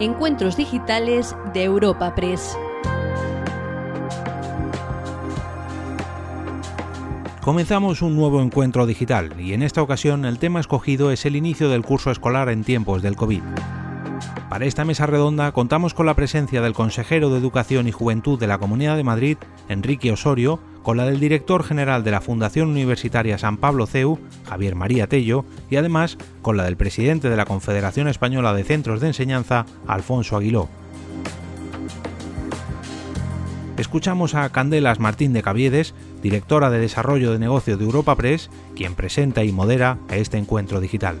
Encuentros Digitales de Europa Press. Comenzamos un nuevo encuentro digital y en esta ocasión el tema escogido es el inicio del curso escolar en tiempos del COVID. Para esta mesa redonda contamos con la presencia del consejero de Educación y Juventud de la Comunidad de Madrid, Enrique Osorio, con la del director general de la Fundación Universitaria San Pablo CEU, Javier María Tello, y además con la del presidente de la Confederación Española de Centros de Enseñanza, Alfonso Aguiló. Escuchamos a Candelas Martín de Caviedes, directora de Desarrollo de Negocio de Europa Press, quien presenta y modera este encuentro digital.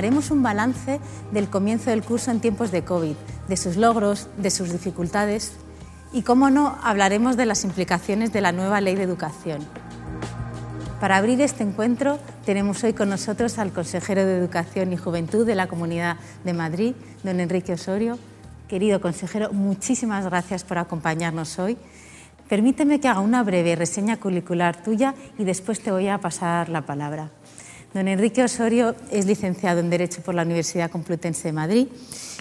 Haremos un balance del comienzo del curso en tiempos de COVID, de sus logros, de sus dificultades y, cómo no, hablaremos de las implicaciones de la nueva ley de educación. Para abrir este encuentro tenemos hoy con nosotros al consejero de Educación y Juventud de la Comunidad de Madrid, don Enrique Osorio. Querido consejero, muchísimas gracias por acompañarnos hoy. Permíteme que haga una breve reseña curricular tuya y después te voy a pasar la palabra. Don Enrique Osorio es licenciado en Derecho por la Universidad Complutense de Madrid.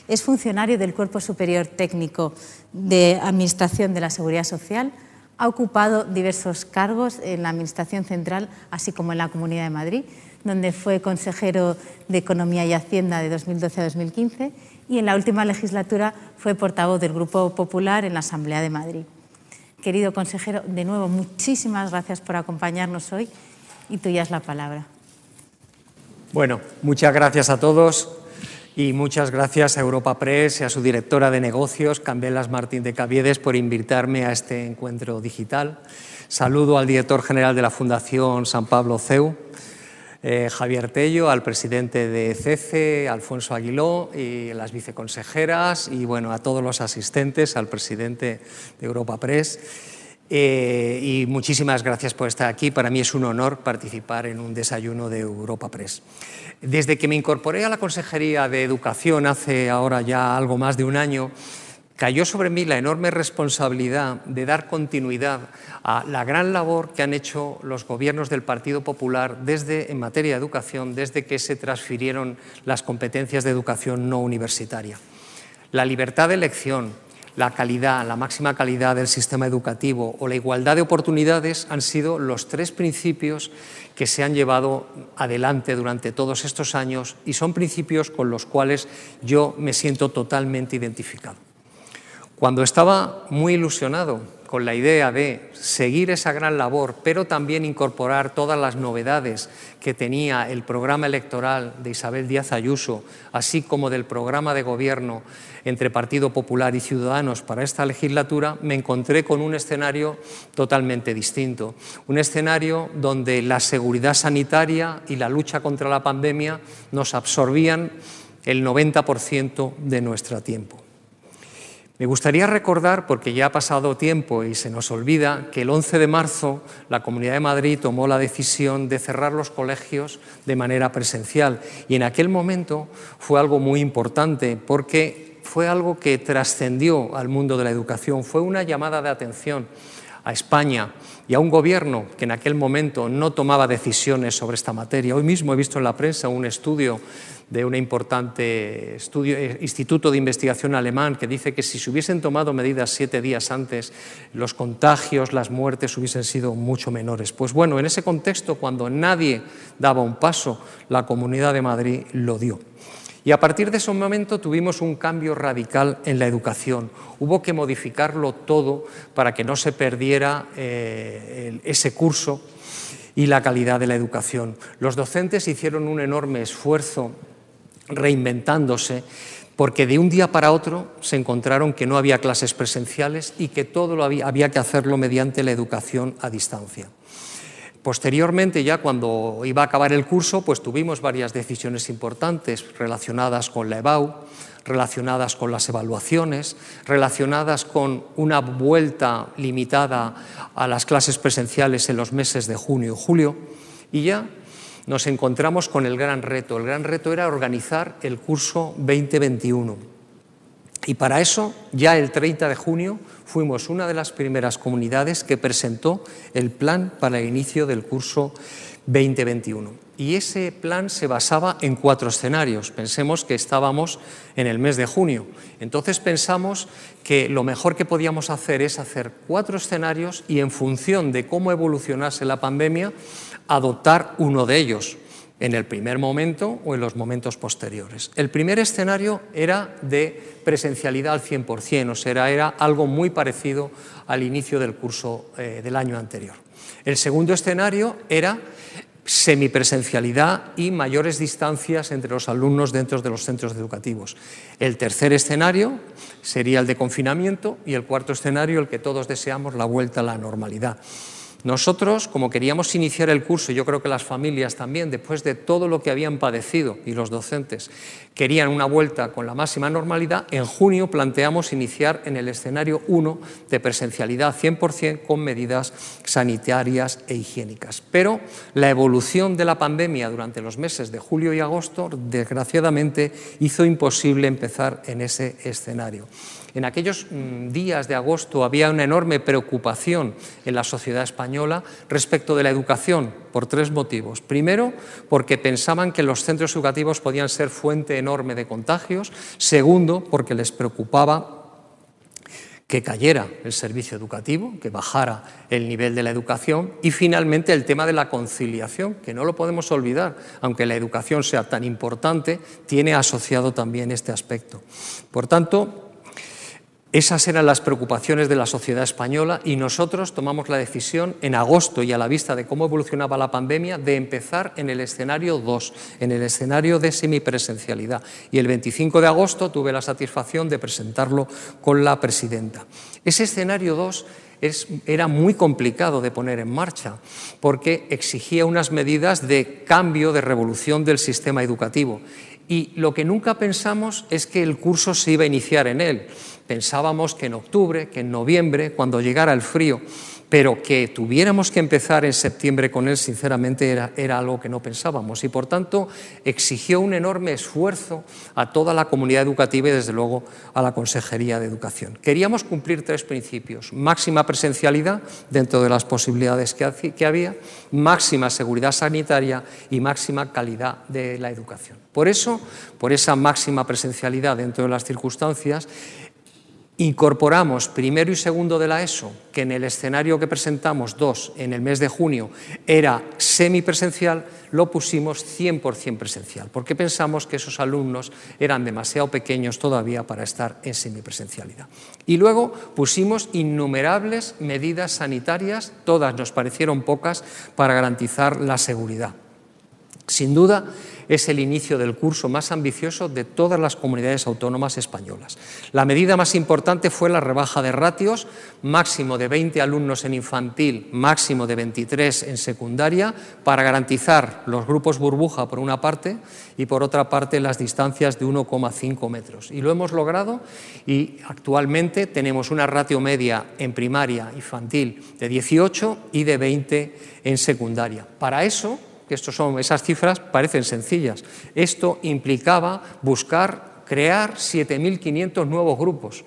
Es funcionario del Cuerpo Superior Técnico de Administración de la Seguridad Social. Ha ocupado diversos cargos en la Administración Central, así como en la Comunidad de Madrid, donde fue consejero de Economía y Hacienda de 2012 a 2015 y en la última legislatura fue portavoz del Grupo Popular en la Asamblea de Madrid. Querido consejero, de nuevo, muchísimas gracias por acompañarnos hoy y tuya es la palabra. Bueno, muchas gracias a todos y muchas gracias a Europa Press y a su directora de negocios, Cambelas Martín de Caviedes, por invitarme a este encuentro digital. Saludo al director general de la Fundación San Pablo CEU, eh, Javier Tello, al presidente de CECE, Alfonso Aguiló, y las viceconsejeras, y bueno, a todos los asistentes, al presidente de Europa Press. Eh, y muchísimas gracias por estar aquí. Para mí es un honor participar en un desayuno de Europa Press. Desde que me incorporé a la Consejería de Educación hace ahora ya algo más de un año, cayó sobre mí la enorme responsabilidad de dar continuidad a la gran labor que han hecho los gobiernos del Partido Popular desde, en materia de educación desde que se transfirieron las competencias de educación no universitaria. La libertad de elección, la calidad, la máxima calidad del sistema educativo o la igualdad de oportunidades han sido los tres principios que se han llevado adelante durante todos estos años y son principios con los cuales yo me siento totalmente identificado. Cuando estaba muy ilusionado con la idea de seguir esa gran labor, pero también incorporar todas las novedades que tenía el programa electoral de Isabel Díaz Ayuso, así como del programa de gobierno entre Partido Popular y Ciudadanos para esta legislatura, me encontré con un escenario totalmente distinto. Un escenario donde la seguridad sanitaria y la lucha contra la pandemia nos absorbían el 90% de nuestro tiempo. Me gustaría recordar, porque ya ha pasado tiempo y se nos olvida, que el 11 de marzo la Comunidad de Madrid tomó la decisión de cerrar los colegios de manera presencial. Y en aquel momento fue algo muy importante porque fue algo que trascendió al mundo de la educación, fue una llamada de atención a España y a un gobierno que en aquel momento no tomaba decisiones sobre esta materia. Hoy mismo he visto en la prensa un estudio de un importante estudio, eh, instituto de investigación alemán que dice que si se hubiesen tomado medidas siete días antes, los contagios, las muertes hubiesen sido mucho menores. Pues bueno, en ese contexto, cuando nadie daba un paso, la Comunidad de Madrid lo dio. Y a partir de ese momento tuvimos un cambio radical en la educación. Hubo que modificarlo todo para que no se perdiera eh, ese curso y la calidad de la educación. Los docentes hicieron un enorme esfuerzo reinventándose, porque de un día para otro se encontraron que no había clases presenciales y que todo había, había que hacerlo mediante la educación a distancia. Posteriormente, ya cuando iba a acabar el curso, pues tuvimos varias decisiones importantes relacionadas con la EBAU, relacionadas con las evaluaciones, relacionadas con una vuelta limitada a las clases presenciales en los meses de junio y julio, y ya nos encontramos con el gran reto. El gran reto era organizar el curso 2021. Y para eso, ya el 30 de junio, fuimos una de las primeras comunidades que presentó el plan para el inicio del curso 2021. Y ese plan se basaba en cuatro escenarios. Pensemos que estábamos en el mes de junio. Entonces pensamos que lo mejor que podíamos hacer es hacer cuatro escenarios y en función de cómo evolucionase la pandemia, adoptar uno de ellos en el primer momento o en los momentos posteriores. El primer escenario era de presencialidad al 100%, o sea, era algo muy parecido al inicio del curso eh, del año anterior. El segundo escenario era semipresencialidad y mayores distancias entre los alumnos dentro de los centros educativos. El tercer escenario sería el de confinamiento y el cuarto escenario, el que todos deseamos, la vuelta a la normalidad. Nosotros, como queríamos iniciar el curso, yo creo que las familias también, después de todo lo que habían padecido y los docentes querían una vuelta con la máxima normalidad, en junio planteamos iniciar en el escenario 1 de presencialidad 100% con medidas sanitarias e higiénicas. Pero la evolución de la pandemia durante los meses de julio y agosto, desgraciadamente, hizo imposible empezar en ese escenario. En aquellos mm, días de agosto había una enorme preocupación en la sociedad española respecto de la educación por tres motivos. Primero, porque pensaban que los centros educativos podían ser fuente enorme de contagios. Segundo, porque les preocupaba que cayera el servicio educativo, que bajara el nivel de la educación y finalmente el tema de la conciliación, que no lo podemos olvidar, aunque la educación sea tan importante, tiene asociado también este aspecto. Por tanto, esas eran las preocupaciones de la sociedad española y nosotros tomamos la decisión en agosto y a la vista de cómo evolucionaba la pandemia de empezar en el escenario 2, en el escenario de semipresencialidad. Y el 25 de agosto tuve la satisfacción de presentarlo con la presidenta. Ese escenario 2 era muy complicado de poner en marcha porque exigía unas medidas de cambio, de revolución del sistema educativo. Y lo que nunca pensamos es que el curso se iba a iniciar en él. Pensábamos que en octubre, que en noviembre, cuando llegara el frío, pero que tuviéramos que empezar en septiembre con él, sinceramente, era, algo que no pensábamos y, por tanto, exigió un enorme esfuerzo a toda la comunidad educativa y, desde luego, a la Consejería de Educación. Queríamos cumplir tres principios. Máxima presencialidad dentro de las posibilidades que, que había, máxima seguridad sanitaria y máxima calidad de la educación. Por eso, por esa máxima presencialidad dentro de las circunstancias, Incorporamos primero y segundo de la ESO, que en el escenario que presentamos, dos, en el mes de junio, era semipresencial, lo pusimos 100% presencial, porque pensamos que esos alumnos eran demasiado pequeños todavía para estar en semipresencialidad. Y luego pusimos innumerables medidas sanitarias, todas nos parecieron pocas, para garantizar la seguridad. Sin duda, es el inicio del curso más ambicioso de todas las comunidades autónomas españolas. La medida más importante fue la rebaja de ratios, máximo de 20 alumnos en infantil, máximo de 23 en secundaria, para garantizar los grupos burbuja por una parte y por otra parte las distancias de 1,5 metros. Y lo hemos logrado y actualmente tenemos una ratio media en primaria infantil de 18 y de 20 en secundaria. Para eso, que son, esas cifras parecen sencillas. Esto implicaba buscar, crear 7.500 nuevos grupos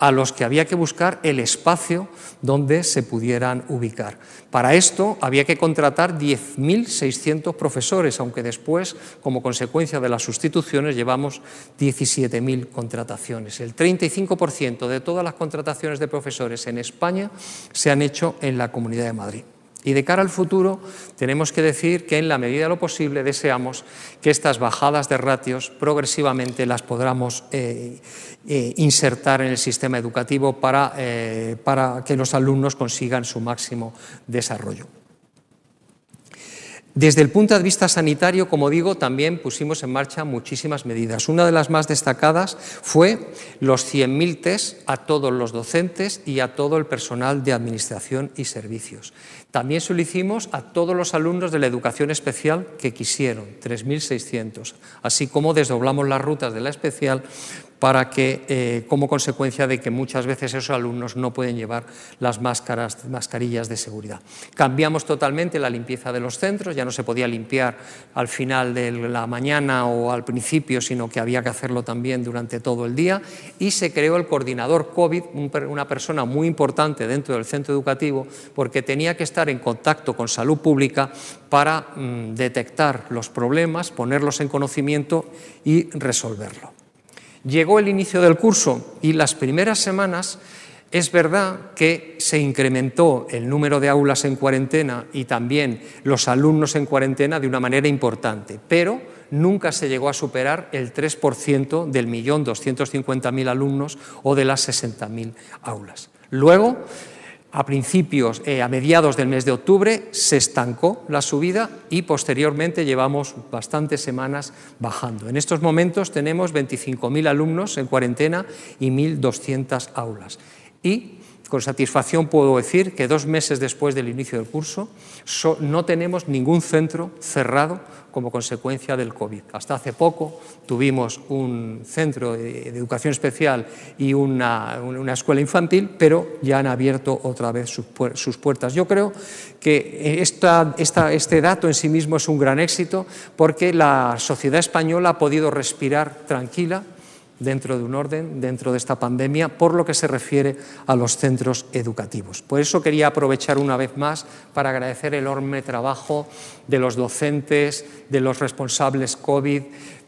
a los que había que buscar el espacio donde se pudieran ubicar. Para esto había que contratar 10.600 profesores, aunque después, como consecuencia de las sustituciones, llevamos 17.000 contrataciones. El 35% de todas las contrataciones de profesores en España se han hecho en la Comunidad de Madrid. Y de cara al futuro, tenemos que decir que en la medida de lo posible deseamos que estas bajadas de ratios progresivamente las podamos eh, eh, insertar en el sistema educativo eh, para que los alumnos consigan su máximo desarrollo. Desde el punto de vista sanitario, como digo, también pusimos en marcha muchísimas medidas. Una de las más destacadas fue los 100.000 test a todos los docentes y a todo el personal de administración y servicios. También se lo hicimos a todos los alumnos de la educación especial que quisieron, 3.600, así como desdoblamos las rutas de la especial para que, eh, como consecuencia de que muchas veces esos alumnos no pueden llevar las máscaras, mascarillas de seguridad. Cambiamos totalmente la limpieza de los centros, ya no se podía limpiar al final de la mañana o al principio, sino que había que hacerlo también durante todo el día y se creó el coordinador COVID, una persona muy importante dentro del centro educativo, porque tenía que estar en contacto con salud pública para mm, detectar los problemas, ponerlos en conocimiento y resolverlo. Llegó el inicio del curso y las primeras semanas es verdad que se incrementó el número de aulas en cuarentena y también los alumnos en cuarentena de una manera importante, pero nunca se llegó a superar el 3% del millón 250.000 alumnos o de las 60.000 aulas. Luego, a principios, eh, a mediados del mes de octubre, se estancó la subida y posteriormente llevamos bastantes semanas bajando. En estos momentos tenemos 25.000 alumnos en cuarentena y 1.200 aulas. Y con satisfacción puedo decir que dos meses después del inicio del curso no tenemos ningún centro cerrado como consecuencia del COVID. Hasta hace poco tuvimos un centro de, educación especial y una, escuela infantil, pero ya han abierto otra vez sus, puertas. Yo creo que este dato en sí mismo es un gran éxito porque la sociedad española ha podido respirar tranquila dentro de un orden, dentro de esta pandemia, por lo que se refiere a los centros educativos. Por eso quería aprovechar una vez más para agradecer el enorme trabajo de los docentes, de los responsables COVID,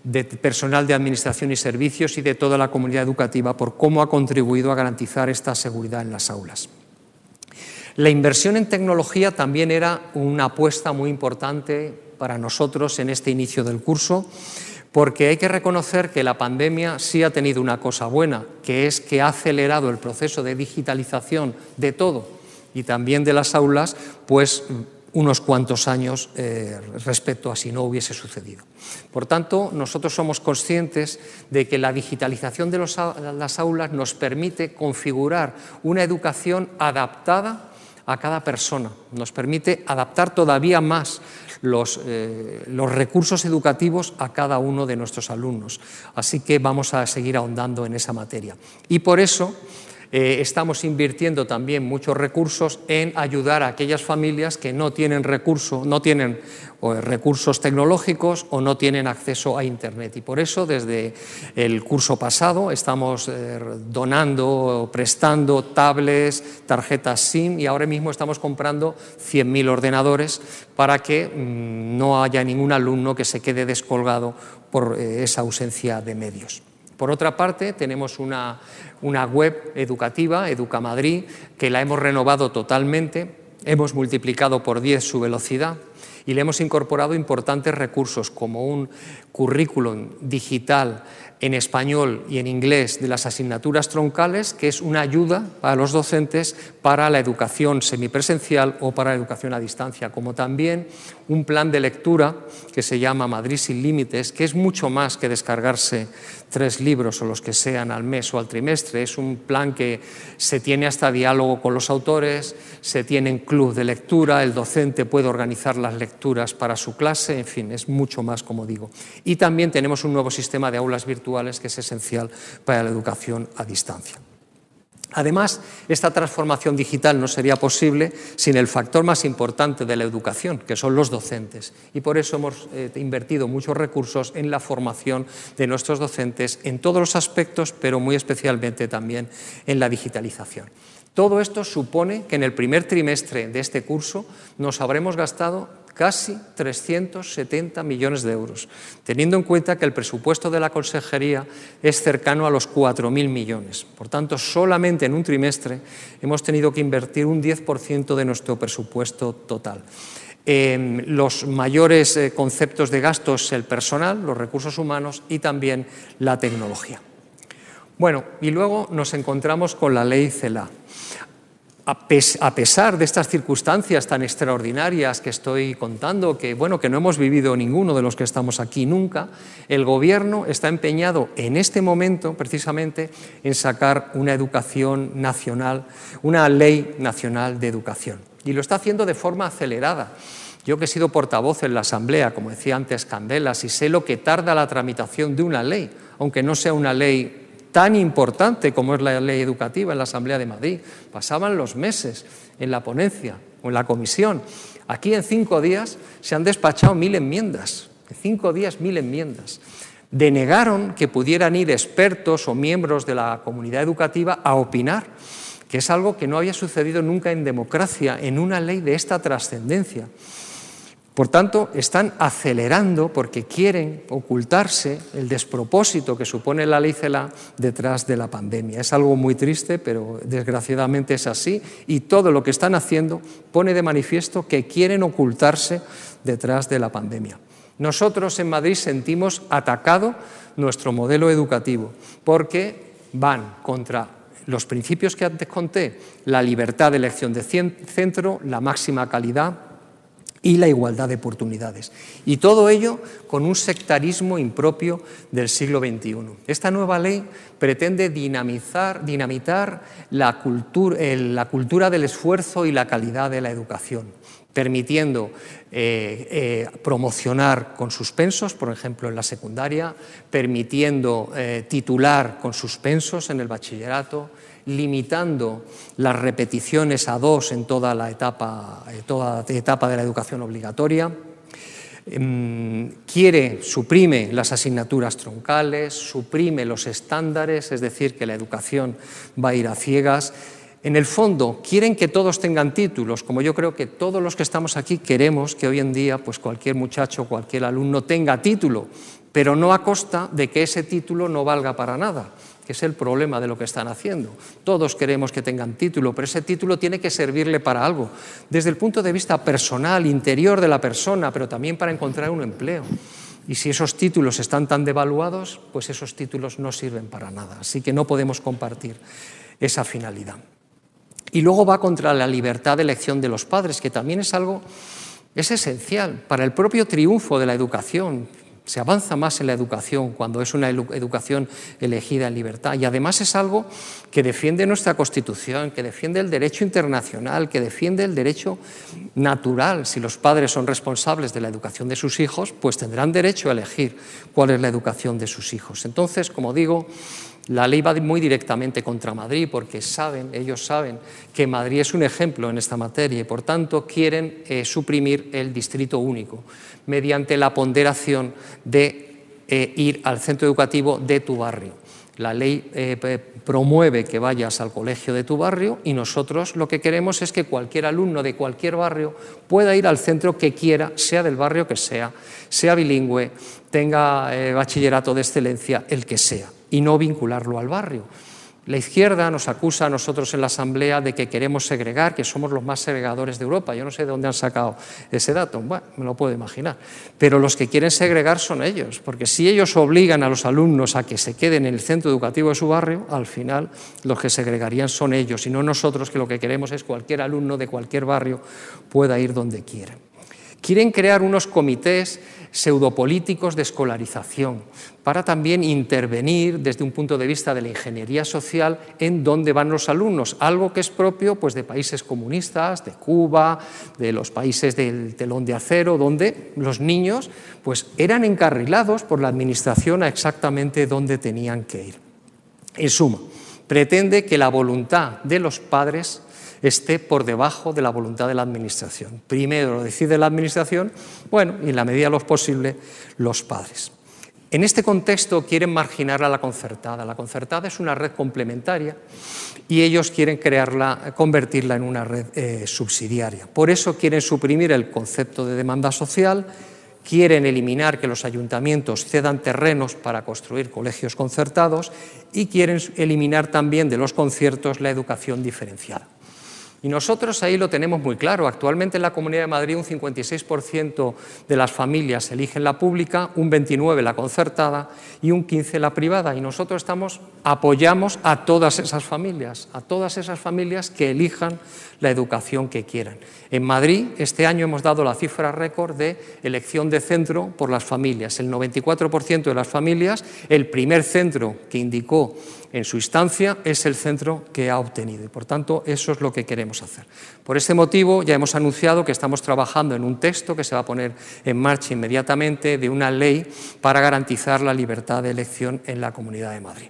de personal de administración y servicios y de toda la comunidad educativa por cómo ha contribuido a garantizar esta seguridad en las aulas. La inversión en tecnología también era una apuesta muy importante para nosotros en este inicio del curso porque hay que reconocer que la pandemia sí ha tenido una cosa buena, que es que ha acelerado el proceso de digitalización de todo y también de las aulas, pues unos cuantos años eh, respecto a si no hubiese sucedido. Por tanto, nosotros somos conscientes de que la digitalización de las aulas nos permite configurar una educación adaptada a cada persona, nos permite adaptar todavía más eh, los, recursos educativos a cada uno de nuestros alumnos. Así que vamos a seguir ahondando en esa materia. Y por eso eh, estamos invirtiendo también muchos recursos en ayudar a aquellas familias que no tienen recursos, no tienen recursos tecnológicos o no tienen acceso a Internet. Y por eso, desde el curso pasado, estamos eh, donando, prestando tablets, tarjetas SIM y ahora mismo estamos comprando 100.000 ordenadores para que mm, no haya ningún alumno que se quede descolgado por eh, esa ausencia de medios. Por otra parte, tenemos una, web educativa, Educamadrid, que la hemos renovado totalmente, hemos multiplicado por 10 su velocidad y le hemos incorporado importantes recursos como un currículum digital en español y en inglés de las asignaturas troncales, que es una ayuda para los docentes para la educación semipresencial o para la educación a distancia, como también un plan de lectura que se llama Madrid sin Límites, que es mucho más que descargarse tres libros o los que sean al mes o al trimestre. Es un plan que se tiene hasta diálogo con los autores, se tiene en club de lectura, el docente puede organizar las lecturas para su clase, en fin, es mucho más, como digo. Y también tenemos un nuevo sistema de aulas virtuales que es esencial para la educación a distancia. Además, esta transformación digital no sería posible sin el factor más importante de la educación, que son los docentes. Y por eso hemos eh, invertido muchos recursos en la formación de nuestros docentes en todos los aspectos, pero muy especialmente también en la digitalización. Todo esto supone que en el primer trimestre de este curso nos habremos gastado casi 370 millones de euros, teniendo en cuenta que el presupuesto de la Consejería es cercano a los 4.000 millones. Por tanto, solamente en un trimestre hemos tenido que invertir un 10% de nuestro presupuesto total. los mayores eh, conceptos de gastos, el personal, los recursos humanos y también la tecnología. Bueno, y luego nos encontramos con la ley CELA a pesar de estas circunstancias tan extraordinarias que estoy contando, que bueno, que no hemos vivido ninguno de los que estamos aquí nunca, el gobierno está empeñado en este momento precisamente en sacar una educación nacional, una ley nacional de educación. Y lo está haciendo de forma acelerada. Yo que he sido portavoz en la Asamblea, como decía antes Candelas, y sé lo que tarda la tramitación de una ley, aunque no sea una ley tan importante como es la ley educativa en la Asamblea de Madrid. Pasaban los meses en la ponencia o en la comisión. Aquí en cinco días se han despachado mil enmiendas. En cinco días mil enmiendas. Denegaron que pudieran ir expertos o miembros de la comunidad educativa a opinar, que es algo que no había sucedido nunca en democracia, en una ley de esta trascendencia. Por tanto, están acelerando porque quieren ocultarse el despropósito que supone la ley CELA detrás de la pandemia. Es algo muy triste, pero desgraciadamente es así y todo lo que están haciendo pone de manifiesto que quieren ocultarse detrás de la pandemia. Nosotros en Madrid sentimos atacado nuestro modelo educativo porque van contra los principios que antes conté, la libertad de elección de centro, la máxima calidad, y la igualdad de oportunidades. Y todo ello con un sectarismo impropio del siglo XXI. Esta nueva ley pretende dinamizar, dinamitar la cultura, la cultura del esfuerzo y la calidad de la educación, permitiendo eh, eh, promocionar con suspensos, por ejemplo, en la secundaria, permitiendo eh, titular con suspensos en el bachillerato, limitando las repeticiones a dos en toda la etapa, eh, toda etapa de la educación obligatoria. Em, quiere, suprime las asignaturas troncales, suprime los estándares, es decir, que la educación va a ir a ciegas. En el fondo, quieren que todos tengan títulos, como yo creo que todos los que estamos aquí queremos que hoy en día pues cualquier muchacho, cualquier alumno tenga título, pero no a costa de que ese título no valga para nada que es el problema de lo que están haciendo. Todos queremos que tengan título, pero ese título tiene que servirle para algo, desde el punto de vista personal, interior de la persona, pero también para encontrar un empleo. Y si esos títulos están tan devaluados, pues esos títulos no sirven para nada. Así que no podemos compartir esa finalidad. Y luego va contra la libertad de elección de los padres, que también es algo es esencial para el propio triunfo de la educación. Se avanza más en la educación cuando es una educación elegida en libertad y además es algo que defiende nuestra Constitución, que defiende el derecho internacional, que defiende el derecho natural. Si los padres son responsables de la educación de sus hijos, pues tendrán derecho a elegir cuál es la educación de sus hijos. Entonces, como digo, la ley va muy directamente contra Madrid porque saben, ellos saben que Madrid es un ejemplo en esta materia y por tanto quieren eh, suprimir el distrito único mediante la ponderación de eh, ir al centro educativo de tu barrio. La ley eh, promueve que vayas al colegio de tu barrio y nosotros lo que queremos es que cualquier alumno de cualquier barrio pueda ir al centro que quiera, sea del barrio que sea, sea bilingüe, tenga bachillerato de excelencia, el que sea y no vincularlo al barrio. La izquierda nos acusa a nosotros en la Asamblea de que queremos segregar, que somos los más segregadores de Europa. Yo no sé de dónde han sacado ese dato, bueno, me lo puedo imaginar. Pero los que quieren segregar son ellos, porque si ellos obligan a los alumnos a que se queden en el centro educativo de su barrio, al final los que segregarían son ellos y no nosotros, que lo que queremos es cualquier alumno de cualquier barrio pueda ir donde quiera. Quieren crear unos comités pseudopolíticos de escolarización para también intervenir desde un punto de vista de la ingeniería social en dónde van los alumnos, algo que es propio pues, de países comunistas, de Cuba, de los países del telón de acero, donde los niños pues, eran encarrilados por la administración a exactamente dónde tenían que ir. En suma, pretende que la voluntad de los padres esté por debajo de la voluntad de la Administración. Primero lo decide la Administración, bueno, y en la medida de lo posible, los padres. En este contexto quieren marginar a la concertada. La concertada es una red complementaria y ellos quieren crearla, convertirla en una red eh, subsidiaria. Por eso quieren suprimir el concepto de demanda social, quieren eliminar que los ayuntamientos cedan terrenos para construir colegios concertados y quieren eliminar también de los conciertos la educación diferenciada. Y nosotros ahí lo tenemos muy claro. Actualmente en la Comunidad de Madrid un 56% de las familias eligen la pública, un 29% la concertada y un 15% la privada. Y nosotros estamos, apoyamos a todas esas familias, a todas esas familias que elijan la educación que quieran. En Madrid este año hemos dado la cifra récord de elección de centro por las familias. El 94% de las familias, el primer centro que indicó en su instancia es el centro que ha obtenido. Y por tanto, eso es lo que queremos hacer. Por este motivo, ya hemos anunciado que estamos trabajando en un texto que se va a poner en marcha inmediatamente de una ley para garantizar la libertad de elección en la Comunidad de Madrid.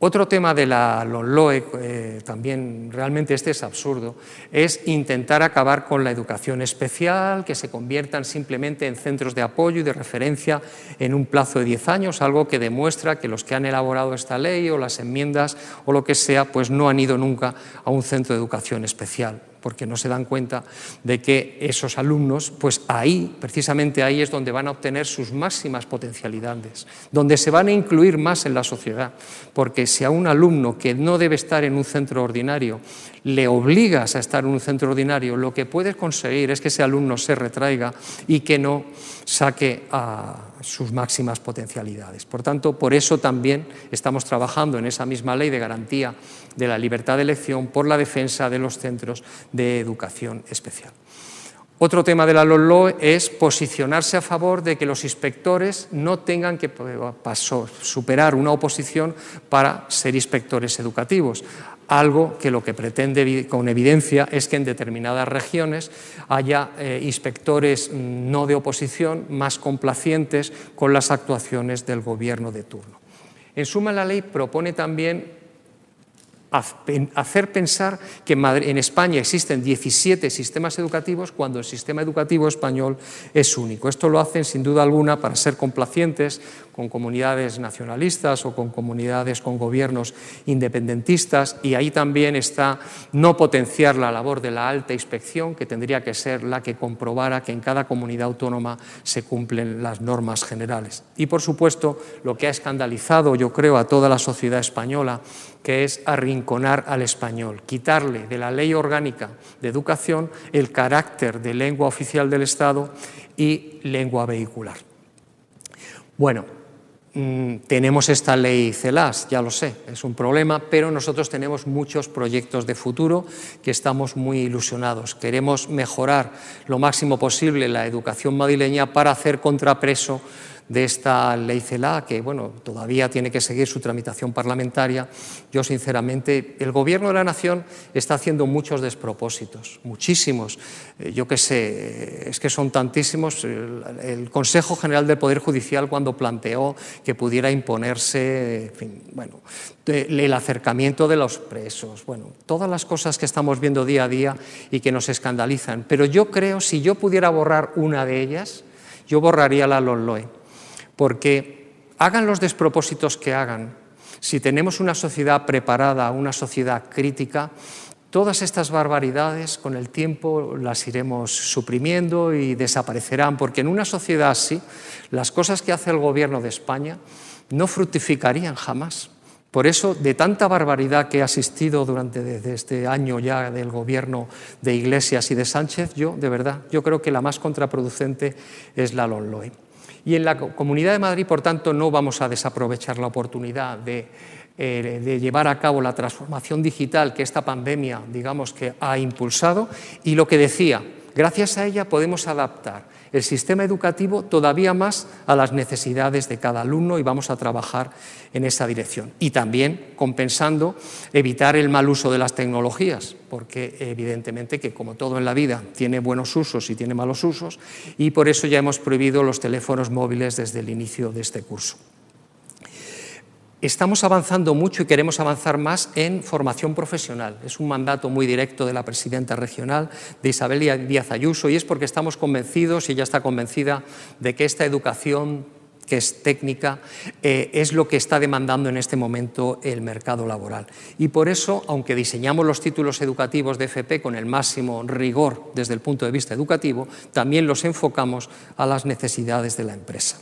Otro tema de la LOE, eh, también realmente este es absurdo, es intentar acabar con la educación especial, que se conviertan simplemente en centros de apoyo y de referencia en un plazo de 10 años, algo que demuestra que los que han elaborado esta ley o las enmiendas o lo que sea, pues no han ido nunca a un centro de educación especial porque no se dan cuenta de que esos alumnos, pues ahí, precisamente ahí es donde van a obtener sus máximas potencialidades, donde se van a incluir más en la sociedad, porque si a un alumno que no debe estar en un centro ordinario le obligas a estar en un centro ordinario, lo que puedes conseguir es que ese alumno se retraiga y que no saque a sus máximas potencialidades. Por tanto, por eso también estamos trabajando en esa misma ley de garantía de la libertad de elección por la defensa de los centros de educación especial. Otro tema de la LOLO es posicionarse a favor de que los inspectores no tengan que superar una oposición para ser inspectores educativos algo que lo que pretende con evidencia es que en determinadas regiones haya eh, inspectores mm, no de oposición más complacientes con las actuaciones del gobierno de turno. En suma, la ley propone también hacer pensar que en España existen 17 sistemas educativos cuando el sistema educativo español es único. Esto lo hacen sin duda alguna para ser complacientes con comunidades nacionalistas o con comunidades con gobiernos independentistas y ahí también está no potenciar la labor de la alta inspección que tendría que ser la que comprobara que en cada comunidad autónoma se cumplen las normas generales. Y por supuesto lo que ha escandalizado yo creo a toda la sociedad española que es arrinconar al español, quitarle de la ley orgánica de educación el carácter de lengua oficial del Estado y lengua vehicular. Bueno, tenemos esta ley CELAS, ya lo sé, es un problema, pero nosotros tenemos muchos proyectos de futuro que estamos muy ilusionados. Queremos mejorar lo máximo posible la educación madrileña para hacer contrapreso de esta ley CELA, que bueno, todavía tiene que seguir su tramitación parlamentaria. Yo, sinceramente, el Gobierno de la Nación está haciendo muchos despropósitos, muchísimos. Eh, yo qué sé, es que son tantísimos. El, Consejo General del Poder Judicial, cuando planteó que pudiera imponerse, bueno, el acercamiento de los presos, bueno, todas las cosas que estamos viendo día a día y que nos escandalizan. Pero yo creo, si yo pudiera borrar una de ellas, yo borraría la LOLOE porque hagan los despropósitos que hagan, si tenemos una sociedad preparada, una sociedad crítica, todas estas barbaridades con el tiempo las iremos suprimiendo y desaparecerán, porque en una sociedad así, las cosas que hace el gobierno de España no fructificarían jamás. Por eso, de tanta barbaridad que he asistido durante desde este año ya del gobierno de Iglesias y de Sánchez, yo, de verdad, yo creo que la más contraproducente es la LONLOE. Y en la Comunidad de Madrid, por tanto, no vamos a desaprovechar la oportunidad eh, de, llevar a cabo la transformación digital que esta pandemia, digamos, que ha impulsado. Y lo que decía, gracias a ella podemos adaptar el sistema educativo todavía más a las necesidades de cada alumno y vamos a trabajar en esa dirección. Y también compensando evitar el mal uso de las tecnologías, porque evidentemente que como todo en la vida tiene buenos usos y tiene malos usos, y por eso ya hemos prohibido los teléfonos móviles desde el inicio de este curso. Estamos avanzando mucho y queremos avanzar más en formación profesional. Es un mandato muy directo de la presidenta regional, de Isabel Díaz Ayuso, y es porque estamos convencidos, y ella está convencida, de que esta educación que es técnica, eh, es lo que está demandando en este momento el mercado laboral. Y por eso, aunque diseñamos los títulos educativos de FP con el máximo rigor desde el punto de vista educativo, también los enfocamos a las necesidades de la empresa.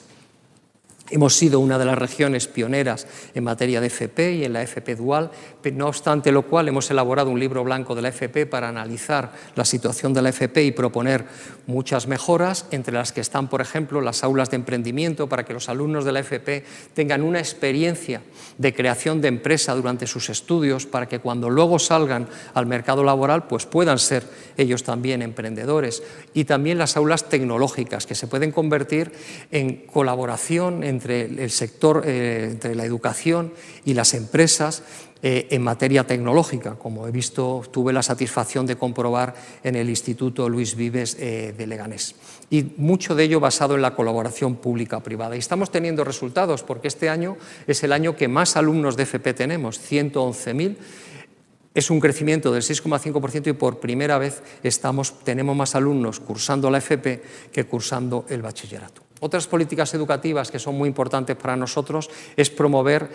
Hemos sido una de las regiones pioneras en materia de FP y en la FP dual, no obstante lo cual hemos elaborado un libro blanco de la FP para analizar la situación de la FP y proponer muchas mejoras, entre las que están, por ejemplo, las aulas de emprendimiento para que los alumnos de la FP tengan una experiencia de creación de empresa durante sus estudios, para que cuando luego salgan al mercado laboral pues puedan ser ellos también emprendedores. Y también las aulas tecnológicas, que se pueden convertir en colaboración, en entre el sector, eh, entre la educación y las empresas eh, en materia tecnológica, como he visto, tuve la satisfacción de comprobar en el Instituto Luis Vives eh, de Leganés. Y mucho de ello basado en la colaboración pública-privada. Y estamos teniendo resultados porque este año es el año que más alumnos de FP tenemos, 111.000 es un crecimiento del 6,5% y por primera vez estamos, tenemos más alumnos cursando la FP que cursando el bachillerato. Otras políticas educativas que son muy importantes para nosotros es promover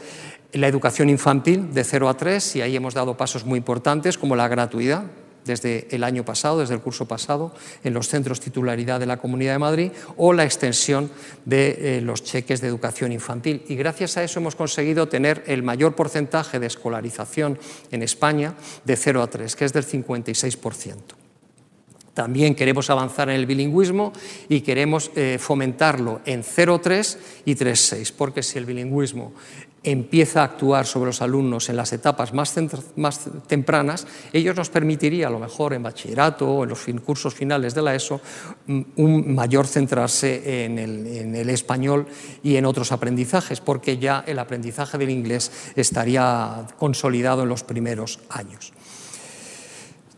la educación infantil de 0 a 3 y ahí hemos dado pasos muy importantes como la gratuidad desde el año pasado, desde el curso pasado, en los centros titularidad de la Comunidad de Madrid, o la extensión de eh, los cheques de educación infantil. Y gracias a eso hemos conseguido tener el mayor porcentaje de escolarización en España de 0 a 3, que es del 56%. También queremos avanzar en el bilingüismo y queremos eh, fomentarlo en 0,3 y 3,6, porque si el bilingüismo empieza a actuar sobre los alumnos en las etapas más, tempranas, ellos nos permitiría, a lo mejor en bachillerato o en los cursos finales de la ESO, mm, un mayor centrarse en el español y en otros aprendizajes, porque ya el aprendizaje del inglés estaría consolidado en los primeros años.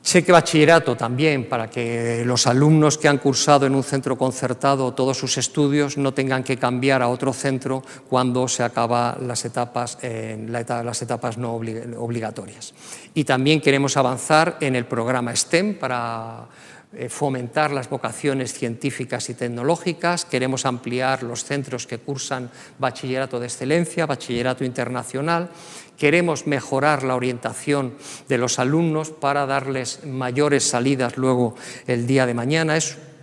Cheque bachillerato también para que los alumnos que han cursado en un centro concertado todos sus estudios no tengan que cambiar a otro centro cuando se acaban las etapas, las etapas no obligatorias. Y también queremos avanzar en el programa STEM para fomentar las vocaciones científicas y tecnológicas, queremos ampliar los centros que cursan bachillerato de excelencia, bachillerato internacional, queremos mejorar la orientación de los alumnos para darles mayores salidas luego el día de mañana.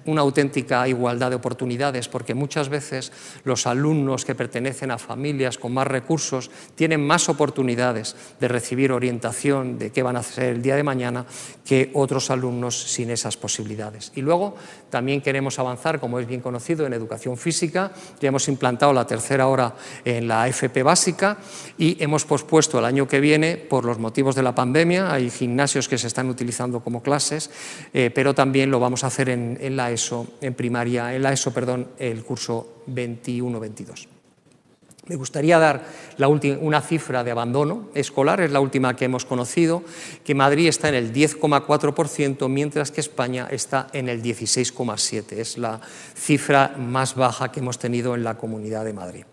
Una auténtica igualdad de oportunidades, porque muchas veces los alumnos que pertenecen a familias con más recursos tienen más oportunidades de recibir orientación de qué van a hacer el día de mañana que otros alumnos sin esas posibilidades. Y luego también queremos avanzar, como es bien conocido, en educación física. Ya hemos implantado la tercera hora en la FP básica y hemos pospuesto el año que viene, por los motivos de la pandemia, hay gimnasios que se están utilizando como clases, eh, pero también lo vamos a hacer en, en la ESO, en primaria, en la ESO, perdón, el curso 21-22. Me gustaría dar una cifra de abandono escolar, es la última que hemos conocido, que Madrid está en el 10,4%, mientras que España está en el 16,7%. Es la cifra más baja que hemos tenido en la Comunidad de Madrid.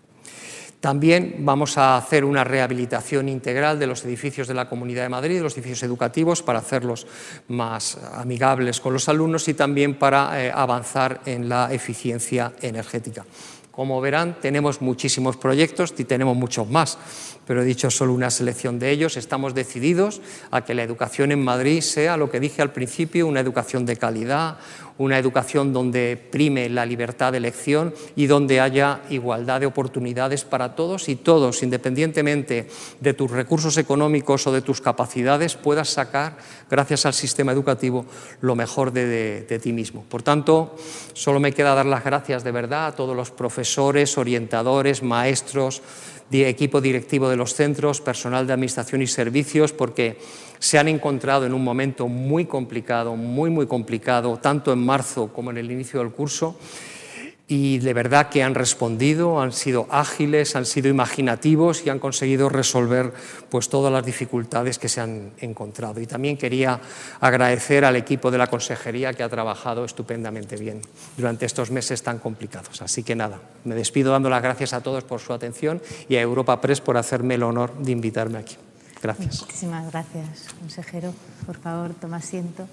También vamos a hacer una rehabilitación integral de los edificios de la Comunidad de Madrid, de los edificios educativos, para hacerlos más amigables con los alumnos y también para eh, avanzar en la eficiencia energética. Como verán, tenemos muchísimos proyectos y tenemos muchos más, pero he dicho solo una selección de ellos. Estamos decididos a que la educación en Madrid sea lo que dije al principio, una educación de calidad, una educación donde prime la libertad de elección y donde haya igualdad de oportunidades para todos y todos, independientemente de tus recursos económicos o de tus capacidades, puedas sacar, gracias al sistema educativo, lo mejor de, ti mismo. Por tanto, solo me queda dar las gracias de verdad a todos los profesores, orientadores, maestros, equipo directivo de los centros, personal de administración y servicios, porque se han encontrado en un momento muy complicado, muy, muy complicado, tanto en marzo como en el inicio del curso, y de verdad que han respondido, han sido ágiles, han sido imaginativos y han conseguido resolver pues, todas las dificultades que se han encontrado. Y también quería agradecer al equipo de la consejería que ha trabajado estupendamente bien durante estos meses tan complicados. Así que nada, me despido dando las gracias a todos por su atención y a Europa Press por hacerme el honor de invitarme aquí. Gracias. Muchísimas gracias, consejero. Por favor, toma asiento.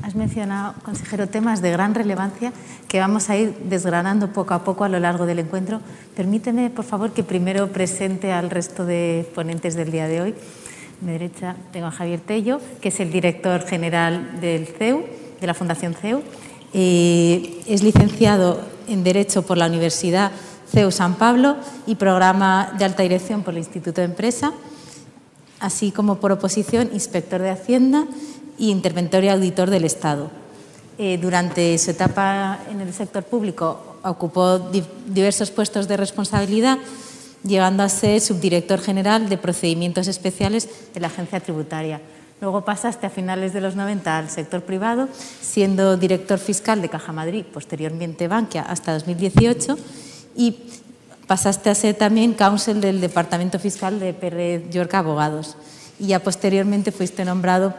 Has mencionado, consejero, temas de gran relevancia que vamos a ir desgranando poco a poco a lo largo del encuentro. Permíteme, por favor, que primero presente al resto de ponentes del día de hoy. A mi derecha tengo a Javier Tello, que es el director general del CEU, de la Fundación CEU. es licenciado en Derecho por la Universidad CEU San Pablo y programa de alta dirección por el Instituto de Empresa así como por oposición inspector de Hacienda y interventor y auditor del Estado. Eh, durante su etapa en el sector público ocupó diversos puestos de responsabilidad, llegando a ser subdirector general de procedimientos especiales de la agencia tributaria. Luego pasaste a finales de los 90 al sector privado, siendo director fiscal de Caja Madrid, posteriormente Bankia, hasta 2018, y pasaste a ser también counsel del Departamento Fiscal de Pérez Yorca Abogados y ya posteriormente fuiste nombrado,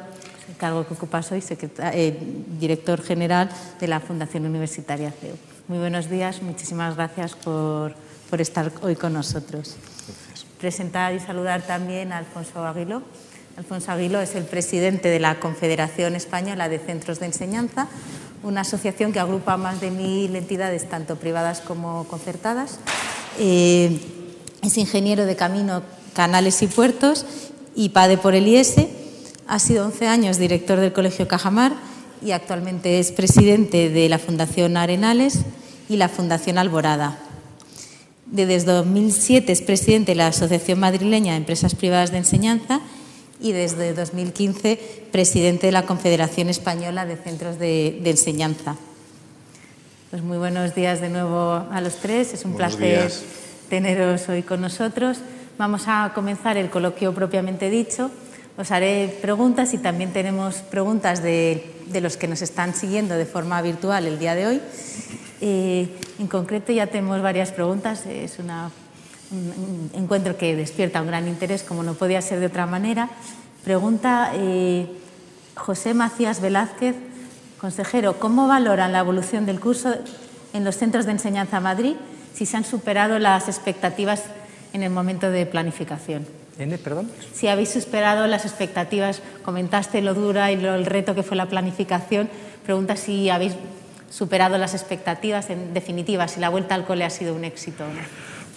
cargo que ocupas hoy, eh, director general de la Fundación Universitaria CEU. Muy buenos días, muchísimas gracias por, por estar hoy con nosotros. Gracias. Presentar y saludar también a Alfonso Aguilo. Alfonso Aguilo es el presidente de la Confederación Española de Centros de Enseñanza, una asociación que agrupa más de mil entidades, tanto privadas como concertadas. Eh, es ingeniero de camino, canales y puertos y PADE por el IES. Ha sido 11 años director del Colegio Cajamar y actualmente es presidente de la Fundación Arenales y la Fundación Alborada. Desde 2007 es presidente de la Asociación Madrileña de Empresas Privadas de Enseñanza y desde 2015 presidente de la Confederación Española de Centros de, Enseñanza. Pues muy buenos días de nuevo a los tres. Es un placer teneros hoy con nosotros. Vamos a comenzar el coloquio propiamente dicho. Os haré preguntas y también tenemos preguntas de, los que nos están siguiendo de forma virtual el día de hoy. Eh, en concreto ya tenemos varias preguntas. Es una un encuentro que despierta un gran interés, como no podía ser de otra manera. Pregunta eh, José Macías Velázquez, consejero, ¿cómo valoran la evolución del curso en los centros de enseñanza Madrid si se han superado las expectativas en el momento de planificación? Perdón? Si habéis superado las expectativas, comentaste lo dura y lo, el reto que fue la planificación, pregunta si habéis superado las expectativas, en definitiva, si la vuelta al cole ha sido un éxito.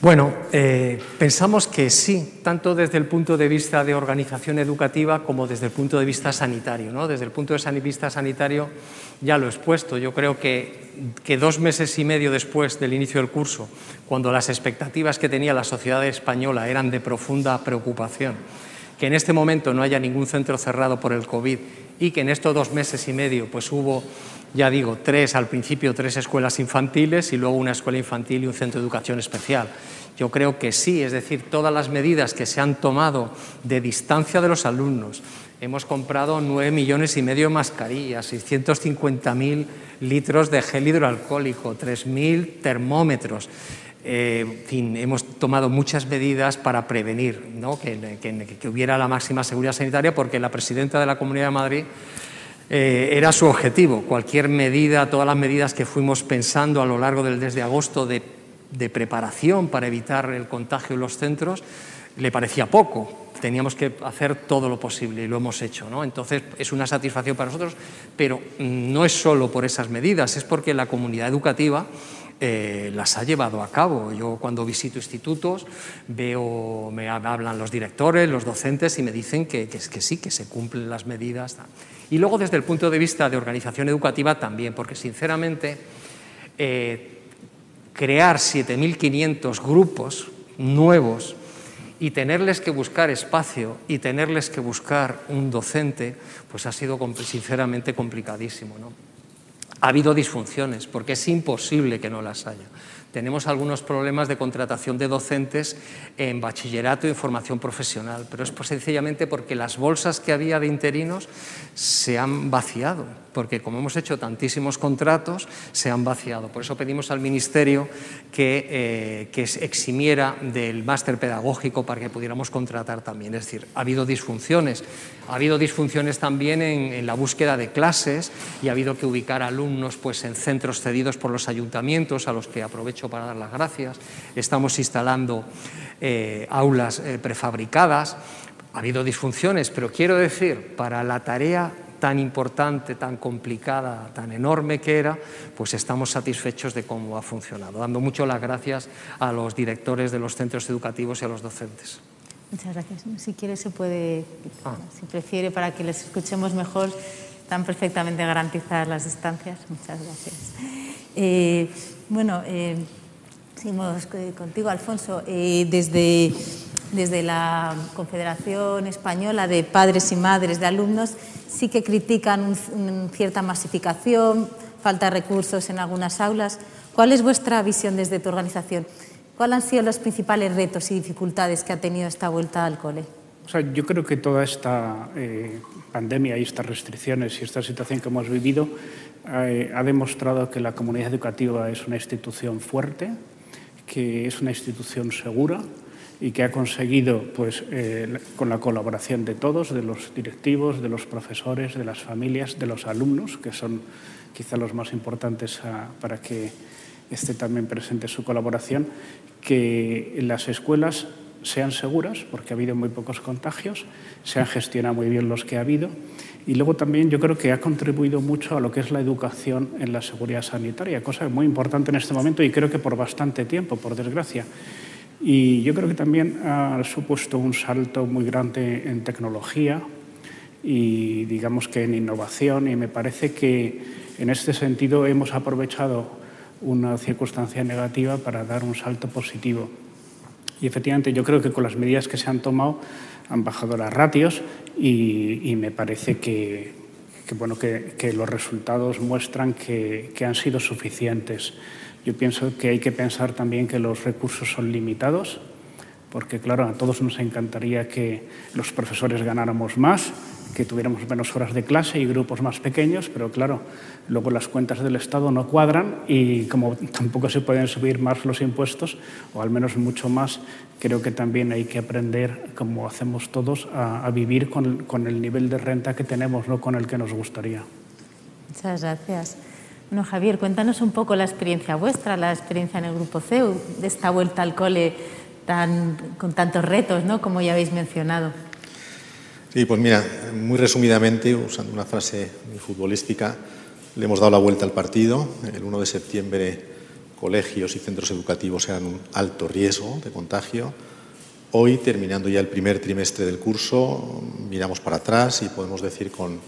Bueno, eh, pensamos que sí, tanto desde el punto de vista de organización educativa como desde el punto de vista sanitario. ¿no? Desde el punto de vista sanitario ya lo he expuesto. Yo creo que, que dos meses y medio después del inicio del curso, cuando las expectativas que tenía la sociedad española eran de profunda preocupación, que en este momento no haya ningún centro cerrado por el COVID y que en estos dos meses y medio pues hubo ya digo, tres, al principio tres escuelas infantiles y luego una escuela infantil y un centro de educación especial. Yo creo que sí, es decir, todas las medidas que se han tomado de distancia de los alumnos. Hemos comprado nueve millones y medio de mascarillas, 650.000 litros de gel hidroalcohólico, 3.000 termómetros. Eh, en fin, hemos tomado muchas medidas para prevenir que hubiera la máxima seguridad sanitaria porque la presidenta de la Comunidad de Madrid eh, era su objetivo. Cualquier medida, todas las medidas que fuimos pensando a lo largo del mes de agosto de, preparación para evitar el contagio en los centros, le parecía poco. Teníamos que hacer todo lo posible y lo hemos hecho. ¿no? Entonces es una satisfacción para nosotros, pero no es solo por esas medidas, es porque la comunidad educativa eh, las ha llevado a cabo. Yo cuando visito institutos veo, me hablan los directores, los docentes y me dicen que, que, que sí, que se cumplen las medidas. Y luego desde el punto de vista de organización educativa también, porque sinceramente eh, crear 7.500 grupos nuevos y tenerles que buscar espacio y tenerles que buscar un docente, pues ha sido sinceramente complicadísimo. ¿no? Ha habido disfunciones, porque es imposible que no las haya tenemos algunos problemas de contratación de docentes en bachillerato y en formación profesional, pero es pues sencillamente porque las bolsas que había de interinos se han vaciado, porque como hemos hecho tantísimos contratos, se han vaciado. Por eso pedimos al Ministerio que, eh, que eximiera del máster pedagógico para que pudiéramos contratar también. Es decir, ha habido disfunciones. Ha habido disfunciones también en, en la búsqueda de clases y ha habido que ubicar alumnos pues, en centros cedidos por los ayuntamientos, a los que aprovecho para dar las gracias. Estamos instalando eh, aulas eh, prefabricadas. Ha habido disfunciones, pero quiero decir, para la tarea tan importante, tan complicada, tan enorme que era, pues estamos satisfechos de cómo ha funcionado, dando mucho las gracias a los directores de los centros educativos y a los docentes. Muchas gracias. Si quiere se puede, ah. si prefiere, para que les escuchemos mejor, están perfectamente garantizadas las distancias. Muchas gracias. Eh, bueno, eh, seguimos contigo, Alfonso. Eh, desde, desde la Confederación Española de Padres y Madres de Alumnos sí que critican una cierta masificación, falta de recursos en algunas aulas. ¿Cuál es vuestra visión desde tu organización? ¿Cuáles han sido los principales retos y dificultades que ha tenido esta vuelta al cole? O sea, yo creo que toda esta eh, pandemia y estas restricciones y esta situación que hemos vivido eh, ha demostrado que la comunidad educativa es una institución fuerte, que es una institución segura y que ha conseguido, pues, eh, con la colaboración de todos, de los directivos, de los profesores, de las familias, de los alumnos, que son quizá los más importantes para que esté también presente su colaboración, que las escuelas sean seguras, porque ha habido muy pocos contagios, se han gestionado muy bien los que ha habido, y luego también yo creo que ha contribuido mucho a lo que es la educación en la seguridad sanitaria, cosa muy importante en este momento y creo que por bastante tiempo, por desgracia. Y yo creo que también ha supuesto un salto muy grande en tecnología y digamos que en innovación y me parece que en este sentido hemos aprovechado una circunstancia negativa para dar un salto positivo. Y efectivamente yo creo que con las medidas que se han tomado han bajado las ratios y, me parece que, bueno, que, los resultados muestran que, que han sido suficientes. Yo pienso que hay que pensar también que los recursos son limitados, porque claro, a todos nos encantaría que los profesores ganáramos más, que tuviéramos menos horas de clase y grupos más pequeños, pero claro, luego las cuentas del Estado no cuadran y como tampoco se pueden subir más los impuestos, o al menos mucho más, creo que también hay que aprender, como hacemos todos, a, vivir con, el nivel de renta que tenemos, no con el que nos gustaría. Muchas gracias. Bueno, Javier, cuéntanos un poco la experiencia vuestra, la experiencia en el Grupo CEU, de esta vuelta al cole tan, con tantos retos, ¿no? como ya habéis mencionado. Sí, pues mira, muy resumidamente, usando una frase futbolística, le hemos dado la vuelta al partido. El 1 de septiembre colegios y centros educativos eran un alto riesgo de contagio. Hoy, terminando ya el primer trimestre del curso, miramos para atrás y podemos decir con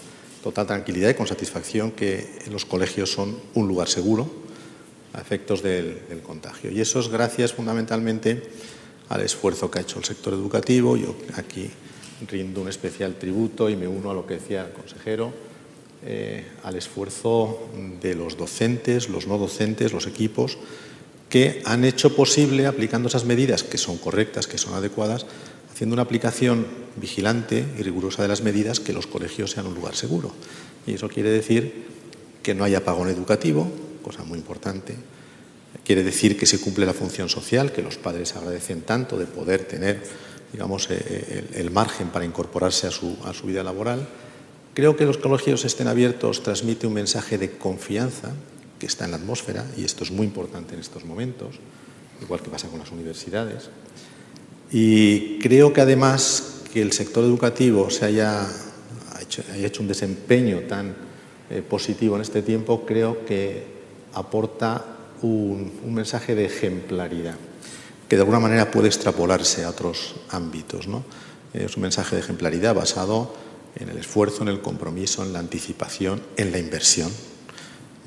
total tranquilidad y con satisfacción que los colegios son un lugar seguro a efectos del, del contagio. Y eso es gracias fundamentalmente al esfuerzo que ha hecho el sector educativo. Yo aquí rindo un especial tributo y me uno a lo que decía el consejero, eh, al esfuerzo de los docentes, los no docentes, los equipos, que han hecho posible, aplicando esas medidas que son correctas, que son adecuadas, haciendo una aplicación vigilante y rigurosa de las medidas, que los colegios sean un lugar seguro. Y eso quiere decir que no haya apagón educativo, cosa muy importante. Quiere decir que se cumple la función social, que los padres agradecen tanto de poder tener digamos, eh, el, margen para incorporarse a su, a su vida laboral. Creo que los colegios estén abiertos transmite un mensaje de confianza que está en la atmósfera, y esto es muy importante en estos momentos, igual que pasa con las universidades. Y creo que además que el sector educativo se haya hecho, hecho un desempeño tan eh, positivo en este tiempo, creo que aporta un mensaje de ejemplaridad que de alguna manera puede extrapolarse a otros ámbitos. ¿no? Es un mensaje de ejemplaridad basado en el esfuerzo, en el compromiso, en la anticipación, en la inversión,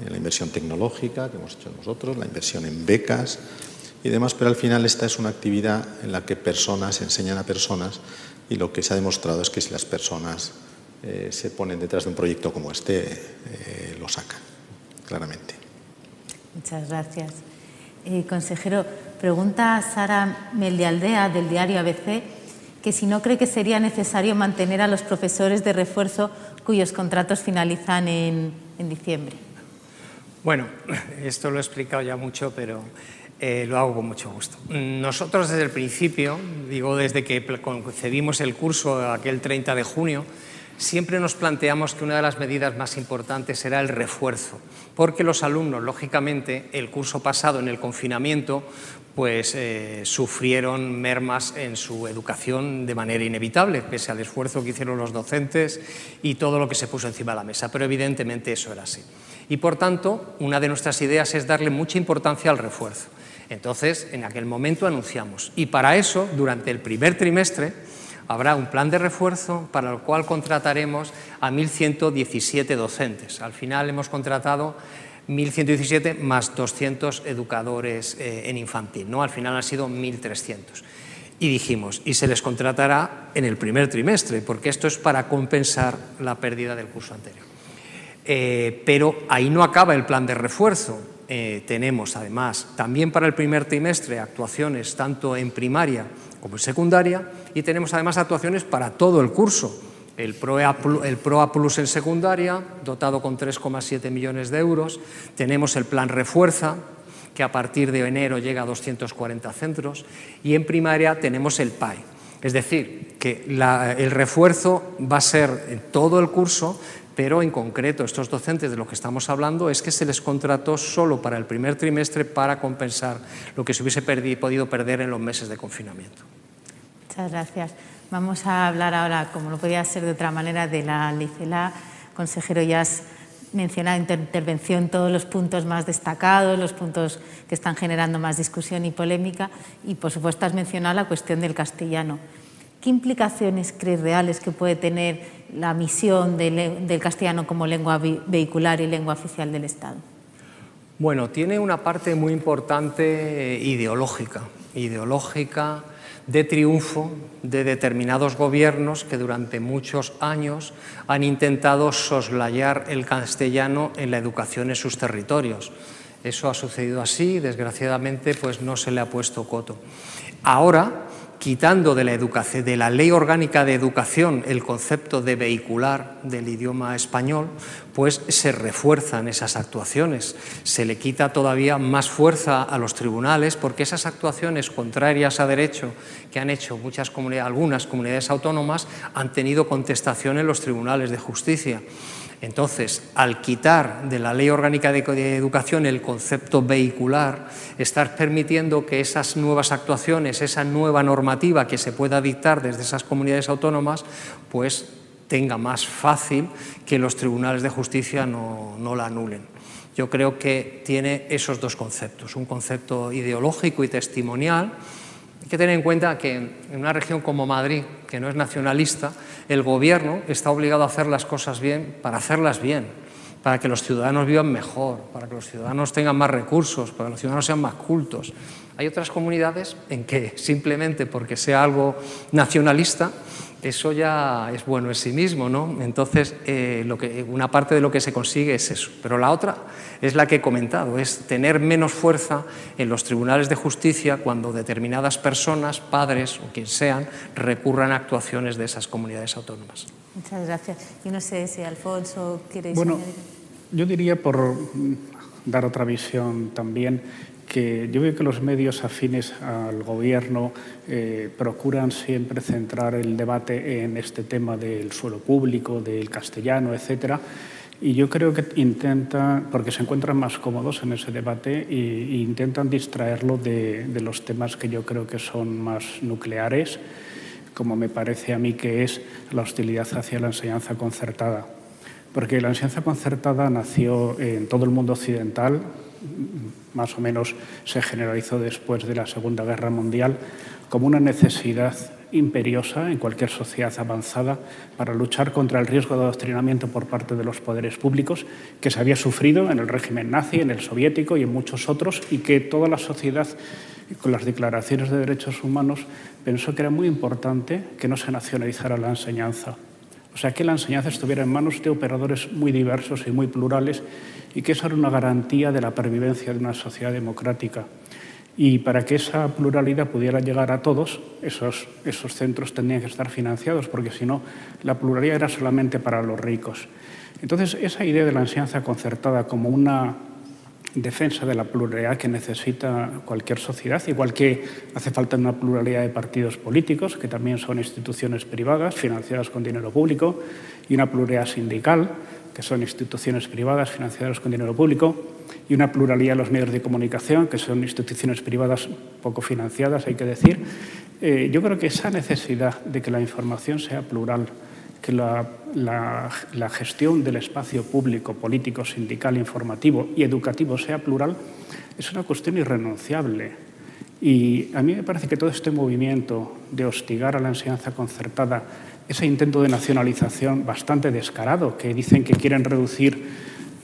en la inversión tecnológica que hemos hecho nosotros, la inversión en becas y demás, pero al final esta es una actividad en la que personas enseñan a personas y lo que se ha demostrado es que si las personas eh, se ponen detrás de un proyecto como este, eh, lo sacan, claramente. Muchas gracias. Eh, consejero, pregunta Sara Meldealdea del diario ABC que si no cree que sería necesario mantener a los profesores de refuerzo cuyos contratos finalizan en, diciembre. Bueno, esto lo he explicado ya mucho, pero eh, lo hago con mucho gusto. Nosotros desde el principio, digo desde que concebimos el curso aquel 30 de junio, siempre nos planteamos que una de las medidas más importantes era el refuerzo, porque los alumnos, lógicamente, el curso pasado en el confinamiento, pues eh, sufrieron mermas en su educación de manera inevitable, pese al esfuerzo que hicieron los docentes y todo lo que se puso encima de la mesa, pero evidentemente eso era así. Y por tanto, una de nuestras ideas es darle mucha importancia al refuerzo. Entonces, en aquel momento anunciamos, y para eso, durante el primer trimestre, habrá un plan de refuerzo para el cual contrataremos a 1.117 docentes. Al final hemos contratado 1.117 más 200 educadores eh, en infantil. ¿no? Al final han sido 1.300. Y dijimos, y se les contratará en el primer trimestre, porque esto es para compensar la pérdida del curso anterior. Eh, pero ahí no acaba el plan de refuerzo. Eh, tenemos además también para el primer trimestre actuaciones tanto en primaria como en secundaria y tenemos además actuaciones para todo el curso. El PROA, el PROA Plus en secundaria, dotado con 3,7 millones de euros. Tenemos el plan Refuerza, que que a partir de enero llega a 240 centros, y en primaria tenemos el PAI. Es decir, que el refuerzo va a ser en todo el curso, pero en concreto estos docentes de lo que estamos hablando es que se les contrató solo para el primer trimestre para compensar lo que se hubiese podido perder en los meses de confinamiento. Muchas gracias. Vamos a hablar ahora, como no podía ser de otra manera, de la LICELA. Consejero, ya has mencionado en tu intervención todos los puntos más destacados, los puntos que están generando más discusión y polémica, y por supuesto has mencionado la cuestión del castellano. ¿Qué implicaciones crees reales que puede tener la misión del castellano como lengua vehicular y lengua oficial del Estado? Bueno, tiene una parte muy importante ideológica, ideológica de triunfo de determinados gobiernos que durante muchos años han intentado soslayar el castellano en la educación en sus territorios. Eso ha sucedido así, desgraciadamente pues no se le ha puesto coto. Ahora quitando de la, ley orgánica de educación el concepto de vehicular del idioma español, pues se refuerzan esas actuaciones. Se le quita todavía más fuerza a los tribunales porque esas actuaciones contrarias a derecho que han hecho muchas algunas comunidades autónomas han tenido contestación en los tribunales de justicia. Entonces, al quitar de la Ley Orgánica de Educación el concepto vehicular, estar permitiendo que esas nuevas actuaciones, esa nueva normativa que se pueda dictar desde esas comunidades autónomas, pues tenga más fácil que los tribunales de justicia no, no la anulen. Yo creo que tiene esos dos conceptos, un concepto ideológico y testimonial, hay que tener en cuenta que en una región como Madrid, que no es nacionalista, el gobierno está obligado a hacer las cosas bien para hacerlas bien, para que los ciudadanos vivan mejor, para que los ciudadanos tengan más recursos, para que los ciudadanos sean más cultos. Hay otras comunidades en que simplemente porque sea algo nacionalista eso ya es bueno en sí mismo, ¿no? Entonces, eh, lo que, una parte de lo que se consigue es eso. Pero la otra es la que he comentado, es tener menos fuerza en los tribunales de justicia cuando determinadas personas, padres o quien sean, recurran a actuaciones de esas comunidades autónomas. Muchas gracias. Y no sé si Alfonso quiere Bueno, yo diría por dar otra visión también que yo veo que los medios afines al gobierno eh, procuran siempre centrar el debate en este tema del suelo público, del castellano, etcétera. Y yo creo que intentan, porque se encuentran más cómodos en ese debate, e intentan distraerlo de, de los temas que yo creo que son más nucleares, como me parece a mí que es la hostilidad hacia la enseñanza concertada. Porque la enseñanza concertada nació en todo el mundo occidental, más o menos se generalizó después de la Segunda Guerra Mundial como una necesidad imperiosa en cualquier sociedad avanzada para luchar contra el riesgo de adoctrinamiento por parte de los poderes públicos que se había sufrido en el régimen nazi, en el soviético y en muchos otros y que toda la sociedad con las declaraciones de derechos humanos pensó que era muy importante que no se nacionalizara la enseñanza. O sea, que la enseñanza estuviera en manos de operadores muy diversos y muy plurales y que eso era una garantía de la pervivencia de una sociedad democrática. Y para que esa pluralidad pudiera llegar a todos, esos, esos centros tendrían que estar financiados, porque si no, la pluralidad era solamente para los ricos. Entonces, esa idea de la enseñanza concertada como una defensa de la pluralidad que necesita cualquier sociedad, igual que hace falta una pluralidad de partidos políticos, que también son instituciones privadas financiadas con dinero público, y una pluralidad sindical, que son instituciones privadas financiadas con dinero público, y una pluralidad de los medios de comunicación, que son instituciones privadas poco financiadas, hay que decir. Eh, yo creo que esa necesidad de que la información sea plural, que la, gestión del espacio público, político, sindical, informativo y educativo sea plural, es una cuestión irrenunciable. Y a mí me parece que todo este movimiento de hostigar a la enseñanza concertada, ese intento de nacionalización bastante descarado, que dicen que quieren reducir,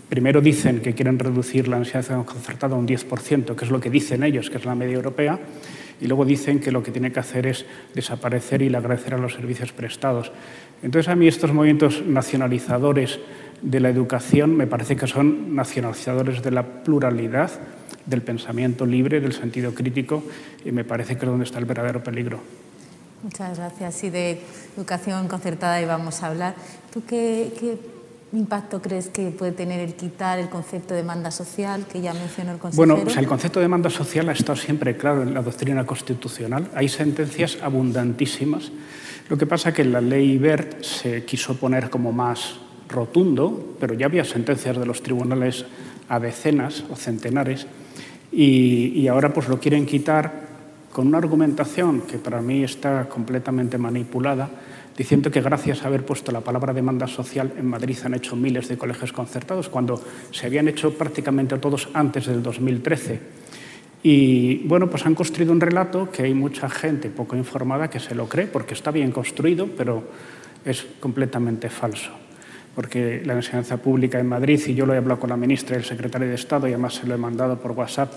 primero dicen que quieren reducir la enseñanza concertada a un 10%, que es lo que dicen ellos, que es la media europea, y luego dicen que lo que tiene que hacer es desaparecer y agradecer a los servicios prestados. Entonces, a mí estos movimientos nacionalizadores de la educación me parece que son nacionalizadores de la pluralidad, del pensamiento libre, del sentido crítico, y me parece que es donde está el verdadero peligro. Muchas gracias. Y de educación concertada íbamos a hablar. ¿Tú qué, impacto crees que puede tener el quitar el concepto de demanda social que ya mencionó el consejero? Bueno, el concepto de demanda social ha estado siempre claro en la doctrina constitucional. Hay sentencias abundantísimas. Lo que pasa es que en la ley BERT se quiso poner como más rotundo, pero ya había sentencias de los tribunales a decenas o centenares y, y ahora pues lo quieren quitar con una argumentación que para mí está completamente manipulada diciendo que gracias a haber puesto la palabra demanda social en Madrid han hecho miles de colegios concertados, cuando se habían hecho prácticamente todos antes del 2013. Y bueno, pues han construido un relato que hay mucha gente poco informada que se lo cree, porque está bien construido, pero es completamente falso. Porque la enseñanza pública en Madrid, y yo lo he hablado con la ministra y el secretario de Estado, y además se lo he mandado por WhatsApp,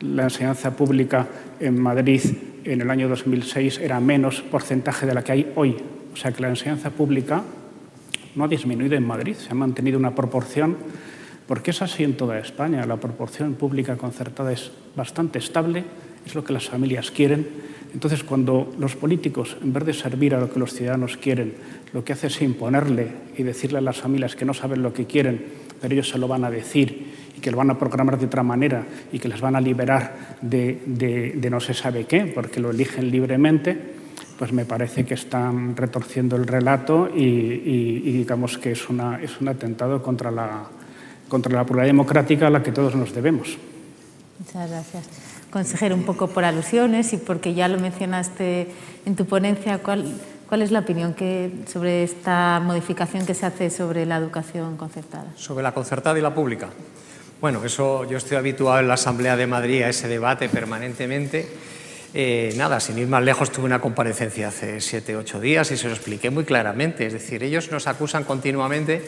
la enseñanza pública en Madrid en el año 2006 era menos porcentaje de la que hay hoy. O sea que la enseñanza pública no ha disminuido en Madrid, se ha mantenido una proporción, porque es así en toda España. La proporción pública concertada es bastante estable, es lo que las familias quieren. Entonces, cuando los políticos, en vez de servir a lo que los ciudadanos quieren, lo que hace es imponerle y decirle a las familias que no saben lo que quieren, pero ellos se lo van a decir y que lo van a programar de otra manera y que les van a liberar de no se sabe qué, porque lo eligen libremente, pues me parece que están retorciendo el relato y, y, y digamos que es, una, es un atentado contra la, contra la pluralidad democrática a la que todos nos debemos. Muchas gracias. Consejero, un poco por alusiones y porque ya lo mencionaste en tu ponencia, ¿cuál, cuál es la opinión que, sobre esta modificación que se hace sobre la educación concertada? Sobre la concertada y la pública. Bueno, eso yo estoy habituado en la Asamblea de Madrid a ese debate permanentemente eh, nada, sin ir más lejos, tuve una comparecencia hace siete, ocho días y se lo expliqué muy claramente. Es decir, ellos nos acusan continuamente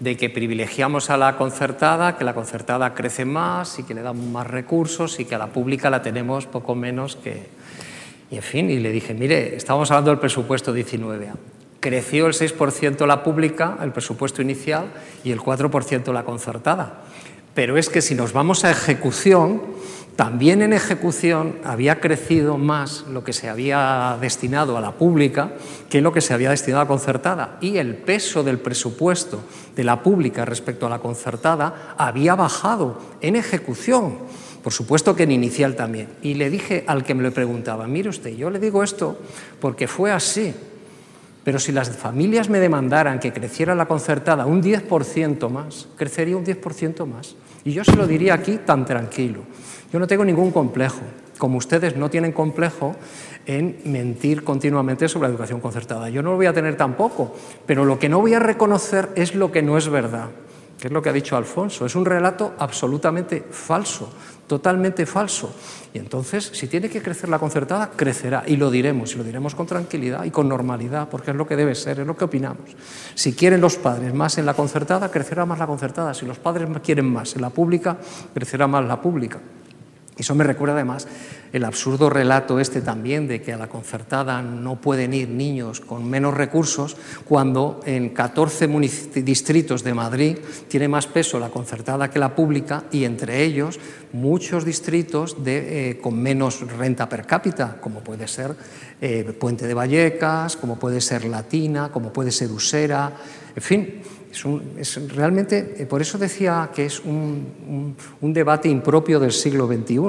de que privilegiamos a la concertada, que la concertada crece más y que le damos más recursos y que a la pública la tenemos poco menos que... Y en fin, y le dije, mire, estábamos hablando del presupuesto 19 creció el 6% la pública, el presupuesto inicial, y el 4% la concertada. Pero es que si nos vamos a ejecución, también en ejecución había crecido más lo que se había destinado a la pública que lo que se había destinado a concertada. Y el peso del presupuesto de la pública respecto a la concertada había bajado en ejecución. Por supuesto que en inicial también. Y le dije al que me lo preguntaba, mire usted, yo le digo esto porque fue así. Pero si las familias me demandaran que creciera la concertada un 10% más, crecería un 10% más. Y yo se lo diría aquí tan tranquilo. Yo no tengo ningún complejo, como ustedes no tienen complejo en mentir continuamente sobre la educación concertada. Yo no lo voy a tener tampoco, pero lo que no voy a reconocer es lo que no es verdad, que es lo que ha dicho Alfonso. Es un relato absolutamente falso, totalmente falso. Y entonces, si tiene que crecer la concertada, crecerá. Y lo diremos, y lo diremos con tranquilidad y con normalidad, porque es lo que debe ser, es lo que opinamos. Si quieren los padres más en la concertada, crecerá más la concertada. Si los padres quieren más en la pública, crecerá más la pública. Eso me recuerda además el absurdo relato este también de que a la concertada no pueden ir niños con menos recursos cuando en 14 distritos de Madrid tiene más peso la concertada que la pública y entre ellos muchos distritos eh, con menos renta per cápita, como puede ser eh, Puente de Vallecas, como puede ser Latina, como puede ser Usera, en fin es, un, es realmente, eh, por eso decía que es un, debate impropio del siglo XXI,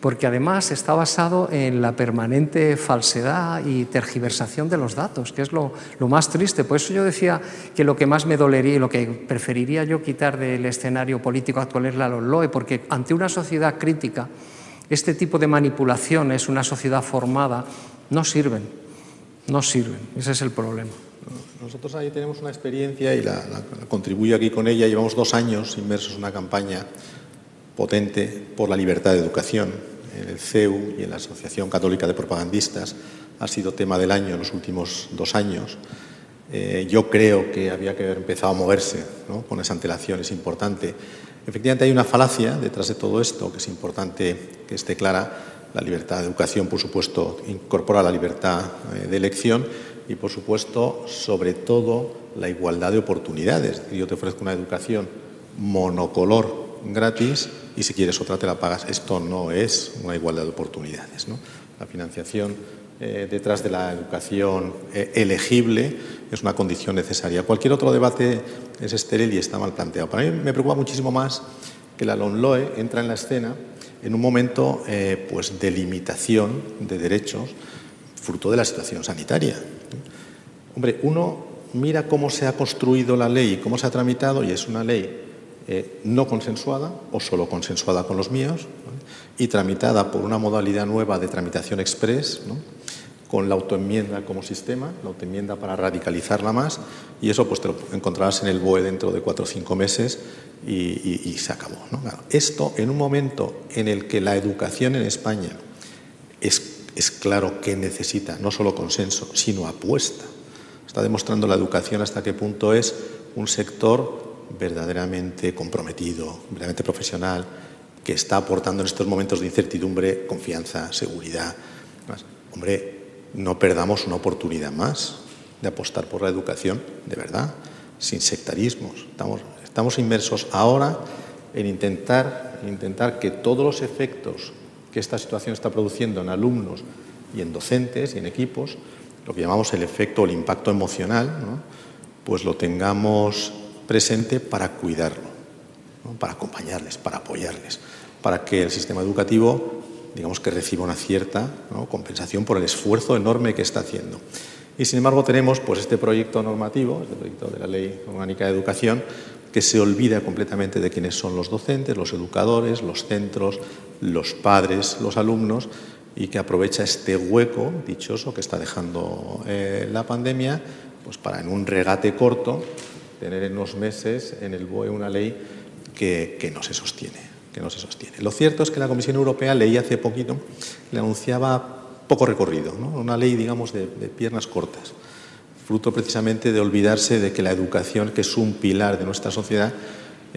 porque además está basado en la permanente falsedad y tergiversación de los datos, que es lo, lo más triste. Por eso yo decía que lo que más me dolería y lo que preferiría yo quitar del escenario político actual es la LOE, porque ante una sociedad crítica, este tipo de manipulaciones, una sociedad formada, no sirven, no sirven. Ese es el problema. Nosotros ahí tenemos una experiencia y la, contribuyo aquí con ella. Llevamos dos años inmersos en una campaña potente por la libertad de educación. En el CEU y en la Asociación Católica de Propagandistas ha sido tema del año en los últimos dos años. Eh, yo creo que había que haber empezado a moverse ¿no? con esa antelación, es importante. Efectivamente hay una falacia detrás de todo esto que es importante que esté clara. La libertad de educación, por supuesto, incorpora la libertad eh, de elección, y, por supuesto, sobre todo, la igualdad de oportunidades. Yo te ofrezco una educación monocolor gratis y si quieres otra te la pagas. Esto no es una igualdad de oportunidades. La financiación eh, detrás de la educación eh, elegible es una condición necesaria. Cualquier otro debate es estéril y está mal planteado. Para mí me preocupa muchísimo más que la LONLOE entra en la escena en un momento eh, pues de limitación de derechos fruto de la situación sanitaria. Hombre, uno mira cómo se ha construido la ley cómo se ha tramitado y es una ley eh, no consensuada o solo consensuada con los míos y tramitada por una modalidad nueva de tramitación express, con la autoenmienda como sistema, la autoenmienda para radicalizarla más, y eso pues te lo encontrarás en el BOE dentro de cuatro o cinco meses y, se acabó. esto en un momento en el que la educación en España es, es claro que necesita no solo consenso, sino apuesta. Está demostrando la educación hasta qué punto es un sector verdaderamente comprometido, verdaderamente profesional, que está aportando en estos momentos de incertidumbre confianza, seguridad. Hombre, no perdamos una oportunidad más de apostar por la educación, de verdad, sin sectarismos. Estamos, estamos inmersos ahora en intentar, intentar que todos los efectos que esta situación está produciendo en alumnos y en docentes y en equipos, lo que llamamos el efecto o el impacto emocional, pues lo tengamos presente para cuidarlo, para acompañarles, para apoyarles, para que el sistema educativo, digamos que reciba una cierta compensación por el esfuerzo enorme que está haciendo. Y sin embargo tenemos pues, este proyecto normativo, este proyecto de la Ley Orgánica de Educación, que se olvida completamente de quiénes son los docentes, los educadores, los centros, los padres, los alumnos, y que aprovecha este hueco dichoso que está dejando eh, la pandemia pues para en un regate corto tener en unos meses en el BOE una ley que, no se sostiene, que no se sostiene. Lo cierto es que la Comisión Europea, leí hace poquito, le anunciaba poco recorrido, una ley, digamos, de, piernas cortas, fruto precisamente de olvidarse de que la educación, que es un pilar de nuestra sociedad,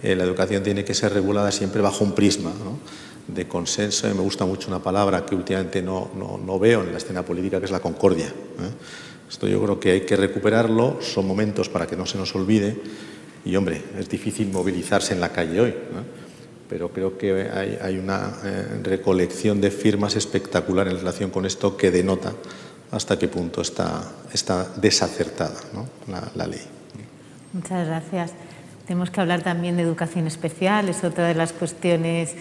eh, la educación tiene que ser regulada siempre bajo un prisma de consenso, y me gusta mucho una palabra que últimamente no, no, veo en la escena política, que es la concordia. ¿eh? Esto yo creo que hay que recuperarlo, son momentos para que no se nos olvide y hombre, es difícil movilizarse en la calle hoy, pero creo que hay, una eh, recolección de firmas espectacular en relación con esto que denota hasta qué punto está, está desacertada la, ley. Muchas gracias. Tenemos que hablar también de educación especial, es otra de las cuestiones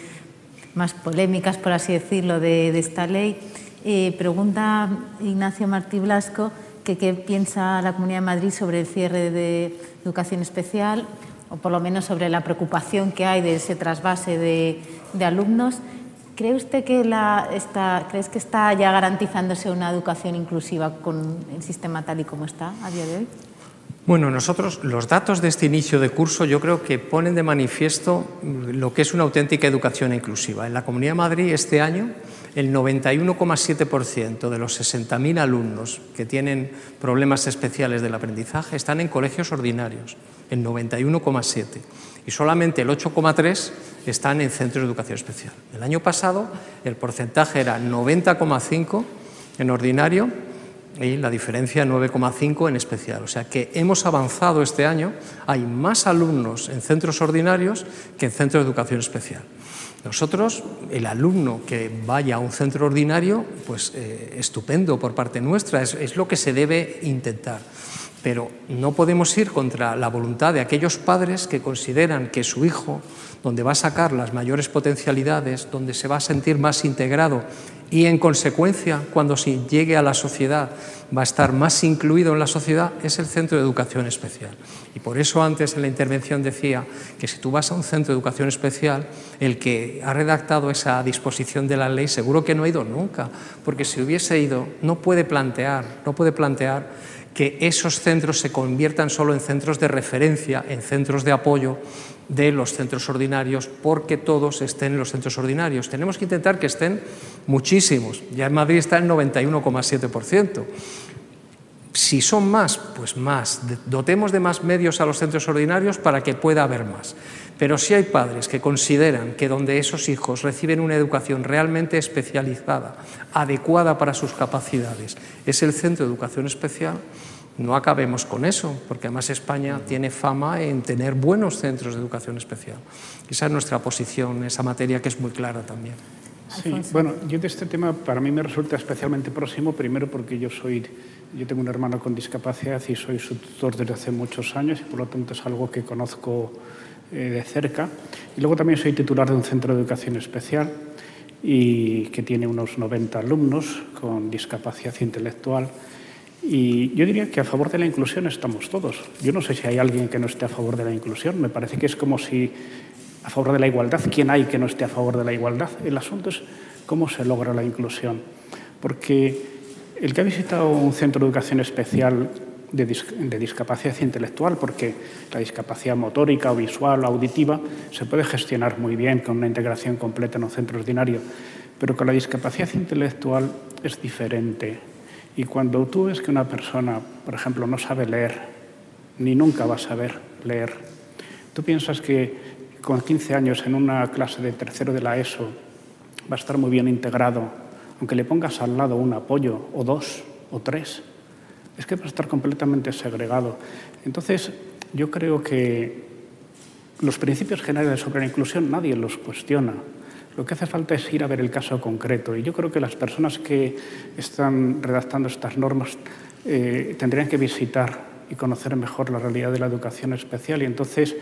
más polémicas, por así decirlo, de, esta ley. Eh, pregunta Ignacio Martí Blasco qué piensa la Comunidad de Madrid sobre el cierre de educación especial o por lo menos sobre la preocupación que hay de ese trasvase de, alumnos. ¿Cree usted que la, está, ¿crees que está ya garantizándose una educación inclusiva con el sistema tal y como está a día de hoy? Bueno, nosotros los datos de este inicio de curso yo creo que ponen de manifiesto lo que es una auténtica educación inclusiva. En la Comunidad de Madrid este año el 91,7% de los 60.000 alumnos que tienen problemas especiales del aprendizaje están en colegios ordinarios, el 91,7%, y solamente el 8,3% están en centros de educación especial. El año pasado el porcentaje era 90,5% en ordinario y la diferencia 9,5 en especial. O sea que hemos avanzado este año, hay más alumnos en centros ordinarios que en centros de educación especial. Nosotros, el alumno que vaya a un centro ordinario, pues eh, estupendo por parte nuestra, es, lo que se debe intentar. Pero no podemos ir contra la voluntad de aquellos padres que consideran que su hijo, donde va a sacar las mayores potencialidades, donde se va a sentir más integrado y en consecuencia, cuando llegue a la sociedad, va a estar más incluido en la sociedad, es el centro de educación especial. Y por eso antes en la intervención decía que si tú vas a un centro de educación especial, el que ha redactado esa disposición de la ley seguro que no ha ido nunca, porque si hubiese ido no puede plantear, no puede plantear que esos centros se conviertan solo en centros de referencia, en centros de apoyo de los centros ordinarios, porque todos estén en los centros ordinarios. Tenemos que intentar que estén muchísimos. Ya en Madrid está el 91,7%. Si son más, pues más. Dotemos de más medios a los centros ordinarios para que pueda haber más. Pero si hay padres que consideran que donde esos hijos reciben una educación realmente especializada, adecuada para sus capacidades, es el centro de educación especial, no acabemos con eso, porque además España tiene fama en tener buenos centros de educación especial. Esa es nuestra posición en esa materia que es muy clara también. Sí, bueno, yo de este tema para mí me resulta especialmente próximo, primero porque yo soy, yo tengo un hermano con discapacidad y soy su tutor desde hace muchos años y por lo tanto es algo que conozco eh, de cerca. Y luego también soy titular de un centro de educación especial y que tiene unos 90 alumnos con discapacidad intelectual. Y yo diría que a favor de la inclusión estamos todos. Yo no sé si hay alguien que no esté a favor de la inclusión. Me parece que es como si a favor de la igualdad. ¿Quién hay que no esté a favor de la igualdad? El asunto es cómo se logra la inclusión. Porque el que ha visitado un centro de educación especial de, discapacidad intelectual, porque la discapacidad motórica o visual o auditiva se puede gestionar muy bien con una integración completa en un centro ordinario, pero con la discapacidad intelectual es diferente. Y cuando tú ves que una persona, por ejemplo, no sabe leer, ni nunca va a saber leer, tú piensas que con 15 años en una clase de tercero de la ESO va a estar muy bien integrado, aunque le pongas al lado un apoyo o dos o tres, es que va a estar completamente segregado. Entonces, yo creo que los principios generales sobre la inclusión nadie los cuestiona. Lo que hace falta es ir a ver el caso concreto. Y yo creo que las personas que están redactando estas normas eh, tendrían que visitar y conocer mejor la realidad de la educación especial y entonces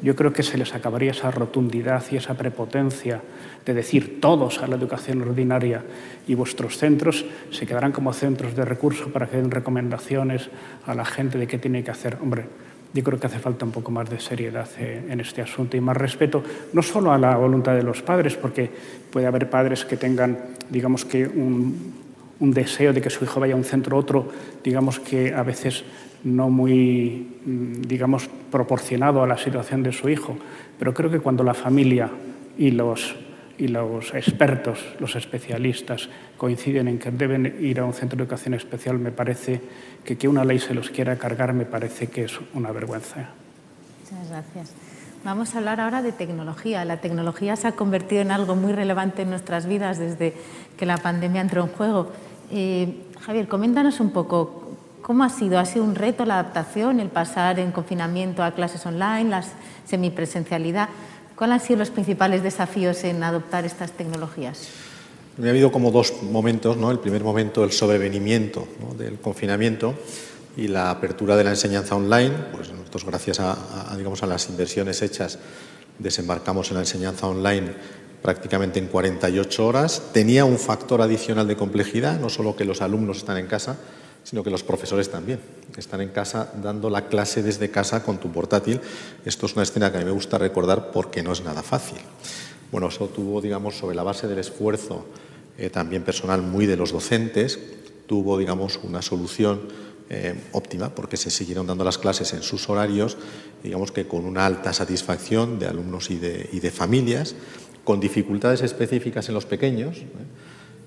yo creo que se les acabaría esa rotundidad y esa prepotencia de decir todos a la educación ordinaria y vuestros centros se quedarán como centros de recurso para que den recomendaciones a la gente de qué tiene que hacer. Hombre, yo creo que hace falta un poco más de seriedad eh, en este asunto y más respeto, no solo a la voluntad de los padres, porque puede haber padres que tengan, digamos que, un, un deseo de que su hijo vaya a un centro u otro, digamos que a veces no muy, mm, digamos, proporcionado a la situación de su hijo. Pero creo que cuando la familia y los, y los expertos, los especialistas, coinciden en que deben ir a un centro de educación especial, me parece que que una ley se los quiera cargar me parece que es una vergüenza. Muchas gracias. Vamos a hablar ahora de tecnología. La tecnología se ha convertido en algo muy relevante en nuestras vidas desde que la pandemia entró en juego. Eh, Javier, coméntanos un poco ¿Cómo ha sido? ¿Ha sido un reto la adaptación, el pasar en confinamiento a clases online, la semipresencialidad? ¿Cuáles han sido los principales desafíos en adoptar estas tecnologías? Ha habido como dos momentos, ¿no? El primer momento, el sobrevenimiento del confinamiento y la apertura de la enseñanza online. Pues nosotros, gracias a, digamos, a las inversiones hechas, desembarcamos en la enseñanza online prácticamente en 48 horas. Tenía un factor adicional de complejidad, no solo que los alumnos están en casa, sino que los profesores también. Están en casa dando la clase desde casa con tu portátil. Esto es una escena que a mí me gusta recordar porque no es nada fácil. Bueno, eso tuvo, digamos, sobre la base del esfuerzo eh, también personal muy de los docentes, tuvo, digamos, una solución eh, óptima porque se siguieron dando las clases en sus horarios, digamos que con una alta satisfacción de alumnos y de, y de familias, con dificultades específicas en los pequeños, ¿eh?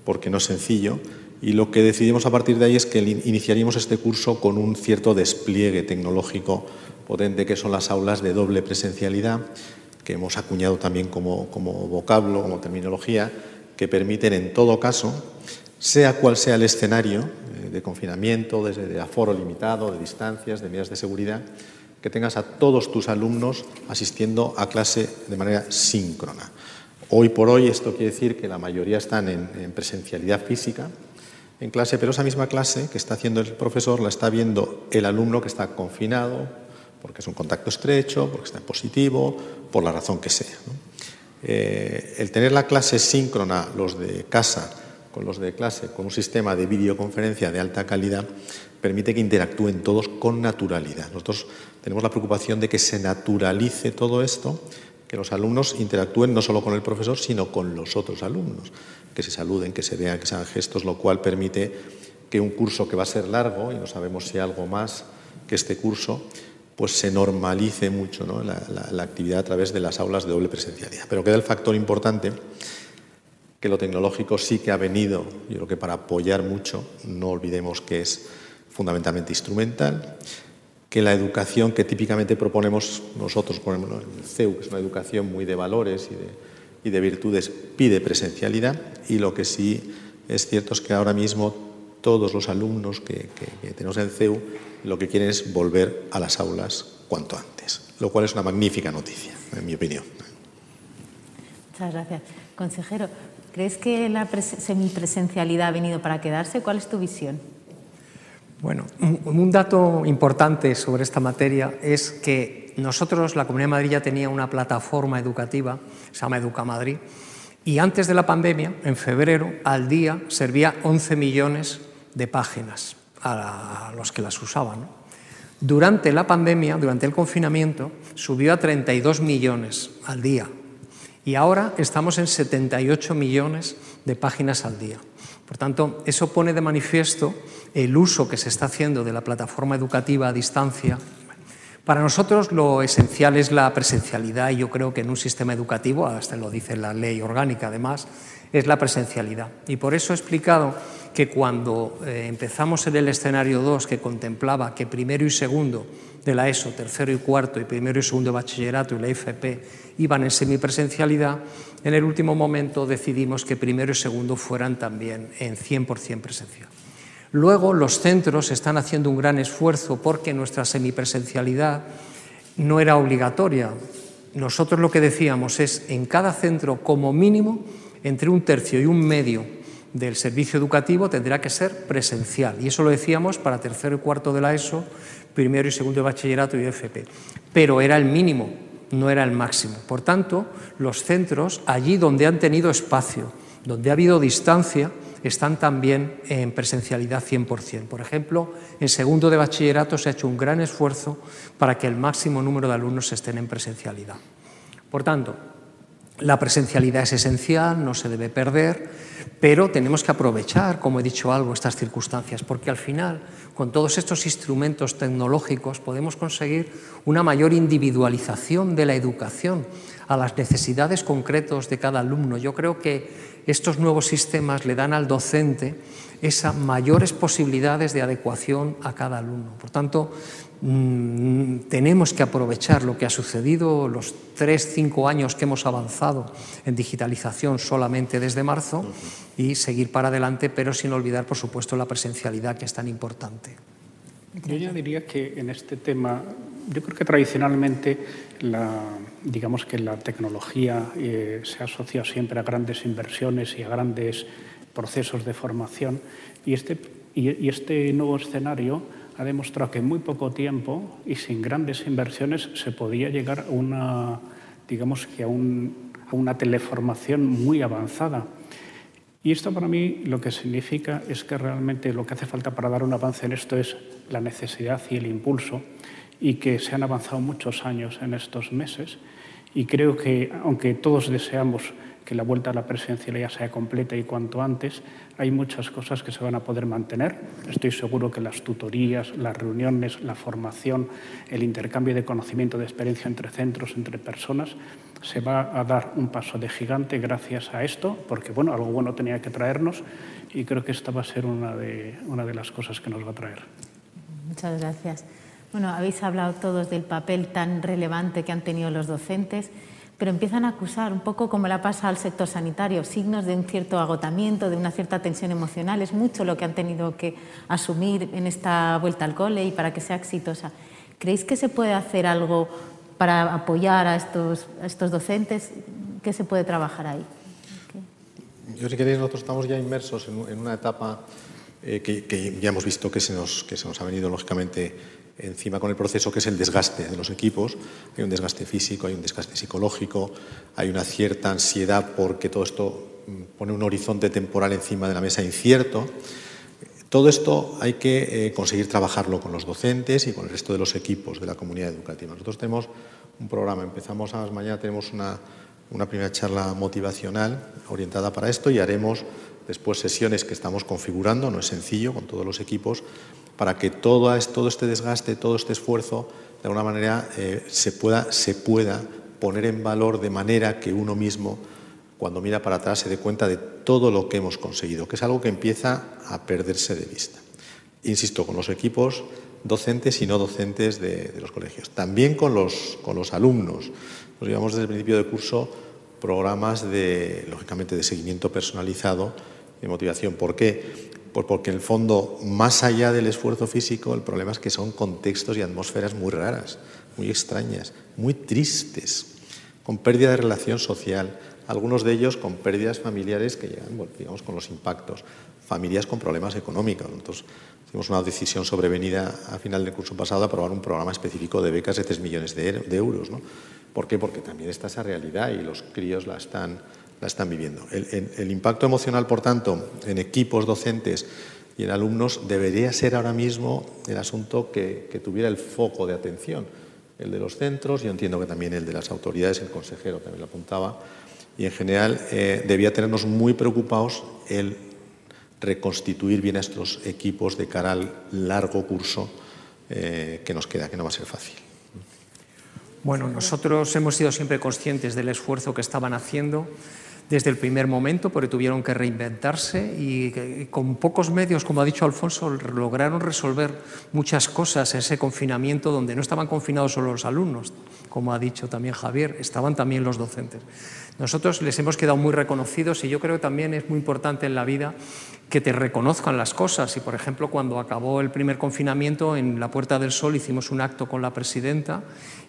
porque no es sencillo, y lo que decidimos a partir de ahí es que iniciaríamos este curso con un cierto despliegue tecnológico potente, que son las aulas de doble presencialidad, que hemos acuñado también como, vocablo, como terminología, que permiten en todo caso, sea cual sea el escenario eh, de confinamiento, desde de aforo limitado, de distancias, de medidas de seguridad, que tengas a todos tus alumnos asistiendo a clase de manera síncrona. Hoy por hoy esto quiere decir que la mayoría están en presencialidad física, en clase, pero esa misma clase que está haciendo el profesor la está viendo el alumno que está confinado, porque es un contacto estrecho, porque está positivo, por la razón que sea. Eh, el tener la clase síncrona, los de casa con los de clase, con un sistema de videoconferencia de alta calidad, permite que interactúen todos con naturalidad. Nosotros tenemos la preocupación de que se naturalice todo esto, que los alumnos interactúen no solo con el profesor, sino con los otros alumnos que se saluden, que se vean, que sean gestos, lo cual permite que un curso que va a ser largo, y no sabemos si algo más que este curso, pues se normalice mucho la, actividad a través de las aulas de doble presencialidad. Pero queda el factor importante que lo tecnológico sí que ha venido, yo creo que para apoyar mucho, no olvidemos que es fundamentalmente instrumental, que la educación que típicamente proponemos nosotros, por ejemplo, el CEU, que es una educación muy de valores y de y de virtudes pide presencialidad y lo que sí es cierto es que ahora mismo todos los alumnos que, tenemos en CEU lo que quieren es volver a las aulas cuanto antes, lo cual es una magnífica noticia, en mi opinión. Muchas gracias. Consejero, ¿Crees que la semipresencialidad ha venido para quedarse? ¿Cuál es tu visión? Bueno, un dato importante sobre esta materia es que nosotros, la Comunidad de Madrid, ya tenía una plataforma educativa, se llama Educa Madrid, y antes de la pandemia, en febrero, al día servía 11 millones de páginas a los que las usaban. Durante la pandemia, durante el confinamiento, subió a 32 millones al día y ahora estamos en 78 millones de páginas al día. Por tanto, eso pone de manifiesto el uso que se está haciendo de la plataforma educativa a distancia. Para nosotros lo esencial es la presencialidad y yo creo que en un sistema educativo, hasta lo dice la ley orgánica además, es la presencialidad. Y por eso he explicado que cuando eh, empezamos en el escenario 2, que contemplaba que primero y segundo de la ESO, tercero y cuarto, y primero y segundo de bachillerato y la IFP iban en semipresencialidad, en el último momento decidimos que primero y segundo fueran también en 100% presencial. Luego los centros están haciendo un gran esfuerzo porque nuestra semipresencialidad no era obligatoria. Nosotros lo que decíamos es en cada centro como mínimo entre un tercio y un medio del servicio educativo tendrá que ser presencial. Y eso lo decíamos para tercero y cuarto de la ESO, primero y segundo de bachillerato y FP. Pero era el mínimo, no era el máximo. Por tanto, los centros, allí donde han tenido espacio, donde ha habido distancia, están también en presencialidad 100%. Por ejemplo, en segundo de bachillerato se ha hecho un gran esfuerzo para que el máximo número de alumnos estén en presencialidad. Por tanto, la presencialidad es esencial, no se debe perder, pero tenemos que aprovechar, como he dicho algo, estas circunstancias, porque al final, con todos estos instrumentos tecnológicos, podemos conseguir una mayor individualización de la educación a las necesidades concretas de cada alumno. Yo creo que estos nuevos sistemas le dan al docente esas mayores posibilidades de adecuación a cada alumno. Por tanto, Mm, tenemos que aprovechar lo que ha sucedido, los tres, cinco años que hemos avanzado en digitalización solamente desde marzo y seguir para adelante, pero sin olvidar, por supuesto, la presencialidad que es tan importante. Yo ya diría que en este tema, yo creo que tradicionalmente la, digamos que la tecnología eh, se ha asociado siempre a grandes inversiones y a grandes procesos de formación y este, y este nuevo escenario ha demostrado que en muy poco tiempo y sin grandes inversiones se podía llegar a una, digamos que a, una teleformación muy avanzada. Y esto para mí lo que significa es que realmente lo que hace falta para dar un avance en esto es la necesidad y el impulso y que se han avanzado muchos años en estos meses y creo que aunque todos deseamos que la vuelta a la presencialidad sea completa y cuanto antes, hay muchas cosas que se van a poder mantener. Estoy seguro que las tutorías, las reuniones, la formación, el intercambio de conocimiento, de experiencia entre centros, entre personas, se va a dar un paso de gigante gracias a esto, porque bueno, algo bueno tenía que traernos y creo que esta va a ser una de, una de las cosas que nos va a traer. Muchas gracias. Bueno, habéis hablado todos del papel tan relevante que han tenido los docentes pero empiezan a acusar, un poco como le pasa al sector sanitario, signos de un cierto agotamiento, de una cierta tensión emocional. Es mucho lo que han tenido que asumir en esta vuelta al cole y para que sea exitosa. ¿Creéis que se puede hacer algo para apoyar a estos, estos docentes? ¿Qué se puede trabajar ahí? Yo, si queréis, nosotros estamos ya inmersos en, una etapa eh, que, que, ya hemos visto que se, nos, que se nos ha venido, lógicamente, encima con el proceso que es el desgaste de los equipos. Hay un desgaste físico, hay un desgaste psicológico, hay una cierta ansiedad porque todo esto mm, pone un horizonte temporal encima de la mesa incierto. Todo esto hay que eh, conseguir trabajarlo con los docentes y con el resto de los equipos de la comunidad educativa. Nosotros tenemos un programa, empezamos a mañana, tenemos una, una primera charla motivacional orientada para esto y haremos después sesiones que estamos configurando, no es sencillo, con todos los equipos, para que todo, este desgaste, todo este esfuerzo, de alguna manera eh, se, pueda, poner en valor de manera que uno mismo, cuando mira para atrás, se dé cuenta de todo lo que hemos conseguido, que es algo que empieza a perderse de vista. Insisto, con los equipos docentes y no docentes de, los colegios. También con los, con los alumnos. Nos llevamos desde el principio del curso programas de, lógicamente, de seguimiento personalizado de motivación. ¿Por qué? Pues porque en el fondo, más allá del esfuerzo físico, el problema es que son contextos y atmósferas muy raras, muy extrañas, muy tristes, con pérdida de relación social, algunos de ellos con pérdidas familiares que llegan, digamos, con los impactos, familias con problemas económicos. Entonces, hicimos una decisión sobrevenida a final del curso pasado de aprobar un programa específico de becas de 3 millones de, euros. ¿no? ¿Por qué? Porque también está esa realidad y los críos la están, la están viviendo. El, impacto emocional, por tanto, en equipos docentes y en alumnos debería ser ahora mismo el asunto que, tuviera el foco de atención el de los centros, yo entiendo que también el de las autoridades, el consejero también lo apuntaba, y en general eh, debía tenernos muy preocupados el reconstituir bien a estos equipos de cara al largo curso eh, que nos queda, que no va a ser fácil. Bueno, nosotros hemos sido siempre conscientes del esfuerzo que estaban haciendo desde el primer momento, porque tuvieron que reinventarse y, con pocos medios, como ha dicho Alfonso, lograron resolver muchas cosas en ese confinamiento donde no estaban confinados solo los alumnos, como ha dicho también Javier, estaban también los docentes. Nosotros les hemos quedado muy reconocidos y yo creo que también es muy importante en la vida que te reconozcan las cosas. Y, por ejemplo, cuando acabó el primer confinamiento, en la Puerta del Sol hicimos un acto con la presidenta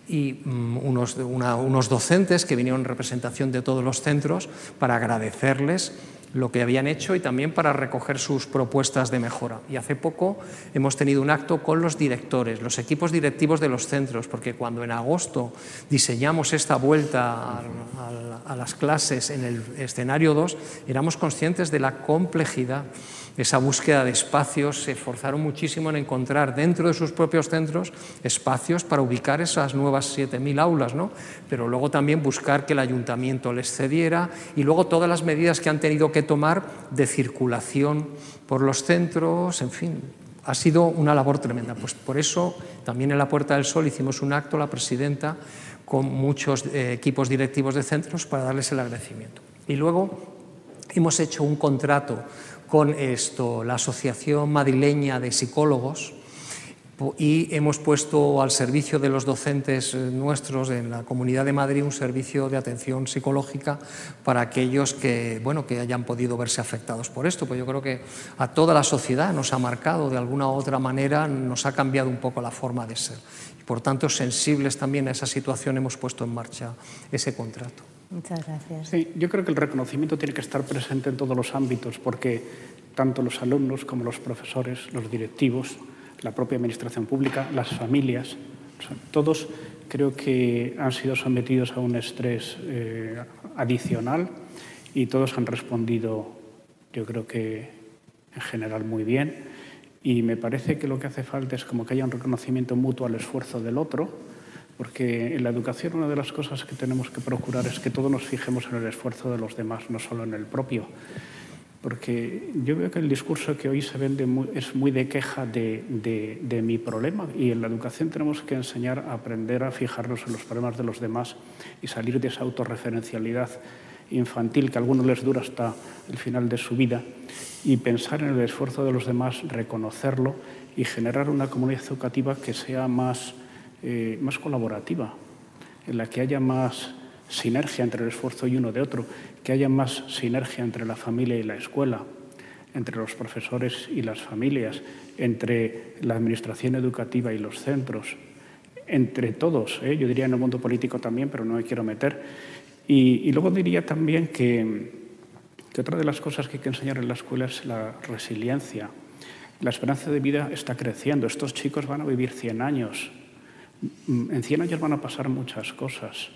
y mm, unos, unos docentes que vinieron en representación de todos los centros para agradecerles lo que habían hecho y también para recoger sus propuestas de mejora. Y hace poco hemos tenido un acto con los directores, los equipos directivos de los centros, porque cuando en agosto diseñamos esta vuelta a, las clases en el escenario 2, éramos conscientes de la complejidad esa búsqueda de espacios, se esforzaron muchísimo en encontrar dentro de sus propios centros espacios para ubicar esas nuevas 7.000 aulas, ¿no? pero luego también buscar que el ayuntamiento les cediera y luego todas las medidas que han tenido que tomar de circulación por los centros, en fin, ha sido una labor tremenda. Pues por eso también en la Puerta del Sol hicimos un acto, la presidenta, con muchos eh, equipos directivos de centros para darles el agradecimiento. Y luego hemos hecho un contrato con esto, la Asociación Madrileña de Psicólogos y hemos puesto al servicio de los docentes eh, nuestros en la Comunidad de Madrid un servicio de atención psicológica para aquellos que, bueno, que hayan podido verse afectados por esto. Pues yo creo que a toda la sociedad nos ha marcado de alguna u otra manera, nos ha cambiado un poco la forma de ser. Y por tanto, sensibles también a esa situación, hemos puesto en marcha ese contrato. Muchas gracias. Sí, yo creo que el reconocimiento tiene que estar presente en todos los ámbitos, porque tanto los alumnos como los profesores, los directivos, la propia administración pública, las familias, todos creo que han sido sometidos a un estrés eh, adicional y todos han respondido, yo creo que en general muy bien. Y me parece que lo que hace falta es como que haya un reconocimiento mutuo al esfuerzo del otro porque en la educación una de las cosas que tenemos que procurar es que todos nos fijemos en el esfuerzo de los demás, no solo en el propio. Porque yo veo que el discurso que hoy se vende es muy de queja de, de, mi problema y en la educación tenemos que enseñar a aprender a fijarnos en los problemas de los demás y salir de esa autorreferencialidad infantil que a algunos les dura hasta el final de su vida y pensar en el esfuerzo de los demás, reconocerlo y generar una comunidad educativa que sea más eh, más colaborativa, en la que haya más sinergia entre el esfuerzo y uno de otro, que haya más sinergia entre la familia y la escuela, entre los profesores y las familias, entre la administración educativa y los centros, entre todos, ¿eh? yo diría en el mundo político también, pero no me quiero meter. Y, luego diría también que, que otra de las cosas que hay que enseñar en la escuela es la resiliencia. La esperanza de vida está creciendo. Estos chicos van a vivir 100 años. En 100 años van a pasar muchas cosas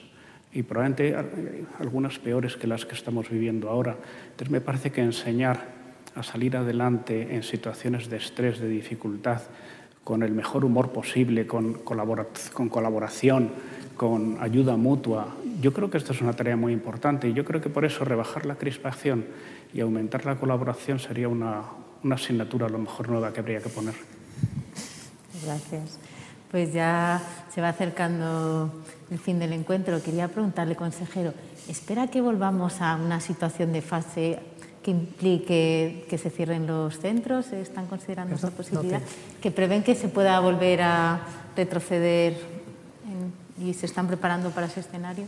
y probablemente eh, algunas peores que las que estamos viviendo ahora. Entonces me parece que enseñar a salir adelante en situaciones de estrés, de dificultad, con el mejor humor posible, con, colaboración, con ayuda mutua, yo creo que esto es una tarea muy importante y yo creo que por eso rebajar la crispación y aumentar la colaboración sería una, una asignatura a lo mejor nueva que habría que poner. Gracias pues ya se va acercando el fin del encuentro. Quería preguntarle, consejero, ¿espera que volvamos a una situación de fase que implique que se cierren los centros? ¿Están considerando esa posibilidad? ¿Que prevén que se pueda volver a retroceder y se están preparando para ese escenario?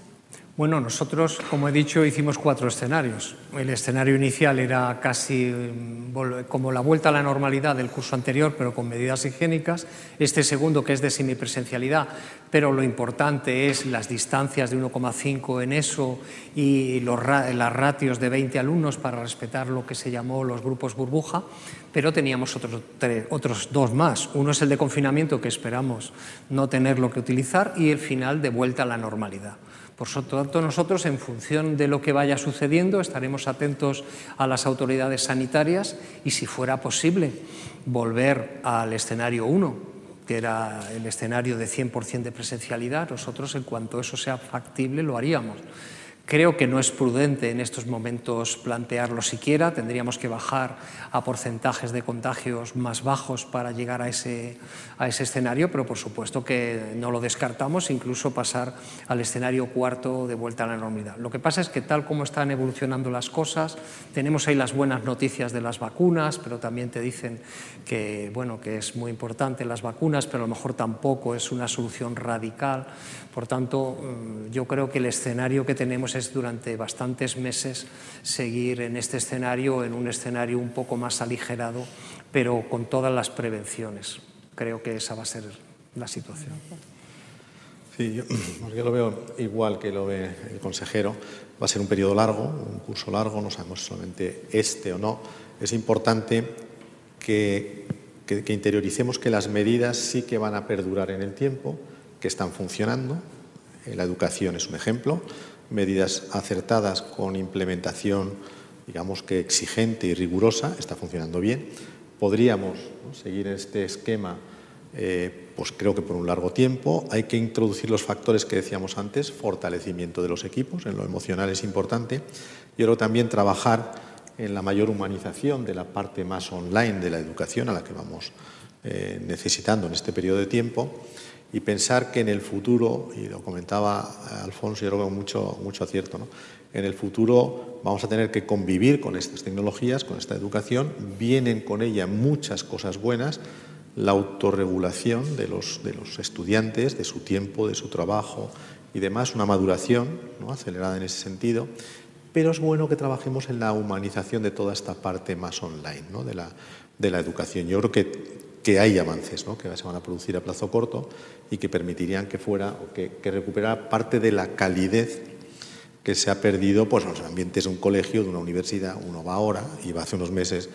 Bueno, nosotros, como he dicho, hicimos cuatro escenarios. El escenario inicial era casi mm, como la vuelta a la normalidad del curso anterior, pero con medidas higiénicas. Este segundo, que es de semipresencialidad, pero lo importante es las distancias de 1,5 en eso y los, las ratios de 20 alumnos para respetar lo que se llamó los grupos burbuja. Pero teníamos otros, otros dos más. Uno es el de confinamiento, que esperamos no tenerlo que utilizar, y el final de vuelta a la normalidad. Por tanto, nosotros, en función de lo que vaya sucediendo, estaremos atentos a las autoridades sanitarias y, si fuera posible, volver al escenario 1, que era el escenario de 100% de presencialidad. Nosotros, en cuanto eso sea factible, lo haríamos. Creo que no es prudente en estos momentos plantearlo siquiera, tendríamos que bajar a porcentajes de contagios más bajos para llegar a ese, a ese escenario, pero por supuesto que no lo descartamos, incluso pasar al escenario cuarto de vuelta a la normalidad. Lo que pasa es que tal como están evolucionando las cosas, tenemos ahí las buenas noticias de las vacunas, pero también te dicen que, bueno, que es muy importante las vacunas, pero a lo mejor tampoco es una solución radical. Por tanto, mm, yo creo que el escenario que tenemos es durante bastantes meses seguir en este escenario, en un escenario un poco más aligerado, pero con todas las prevenciones. Creo que esa va a ser la situación. Sí, yo, lo veo igual que lo ve el consejero. Va a ser un periodo largo, un curso largo, no sabemos solamente este o no. Es importante que, que interioricemos que las medidas sí que van a perdurar en el tiempo que están funcionando. Eh, la educación es un ejemplo. Medidas acertadas con implementación, digamos que exigente y rigurosa, está funcionando bien. Podríamos seguir este esquema, eh, pues creo que por un largo tiempo. Hay que introducir los factores que decíamos antes, fortalecimiento de los equipos, en lo emocional es importante. Y ahora también trabajar en la mayor humanización de la parte más online de la educación a la que vamos eh, necesitando en este periodo de tiempo y pensar que en el futuro, y lo comentaba Alfonso, yo creo que mucho, mucho acierto, ¿no? en el futuro vamos a tener que convivir con estas tecnologías, con esta educación, vienen con ella muchas cosas buenas, la autorregulación de los, de los estudiantes, de su tiempo, de su trabajo y demás, una maduración ¿no? acelerada en ese sentido, pero es bueno que trabajemos en la humanización de toda esta parte más online ¿no? de, la, de la educación. Yo creo que que hay avances que se van a producir a plazo corto y que permitirían que fuera o que, recuperara parte de la calidez que se ha perdido pues, en los ambientes de un colegio, de una universidad. Uno va ahora y va hace unos meses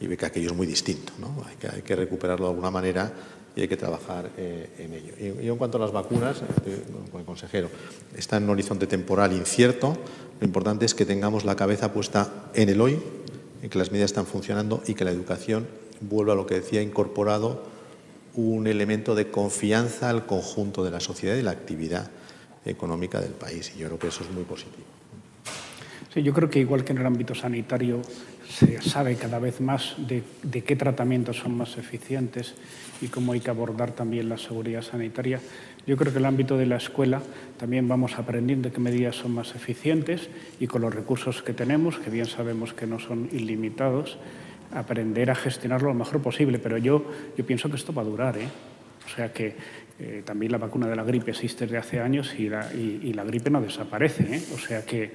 y ve que aquello es muy distinto. ¿no? Hay, que, hay, que, recuperarlo de alguna manera y hay que trabajar eh, en ello. Y, en cuanto a las vacunas, con el consejero, está en un horizonte temporal incierto. Lo importante es que tengamos la cabeza puesta en el hoy, en que las medidas están funcionando y que la educación vuelvo a lo que decía, incorporado un elemento de confianza al conjunto de la sociedad y la actividad económica del país. Y yo creo que eso es muy positivo. Sí, yo creo que igual que en el ámbito sanitario se sabe cada vez más de, de, qué tratamientos son más eficientes y cómo hay que abordar también la seguridad sanitaria. Yo creo que en el ámbito de la escuela también vamos aprendiendo qué medidas son más eficientes y con los recursos que tenemos, que bien sabemos que no son ilimitados, aprender a gestionarlo lo mejor posible, pero yo, yo pienso que esto va a durar. ¿eh? O sea que eh, también la vacuna de la gripe existe desde hace años y la, y, la gripe no desaparece. ¿eh? O sea que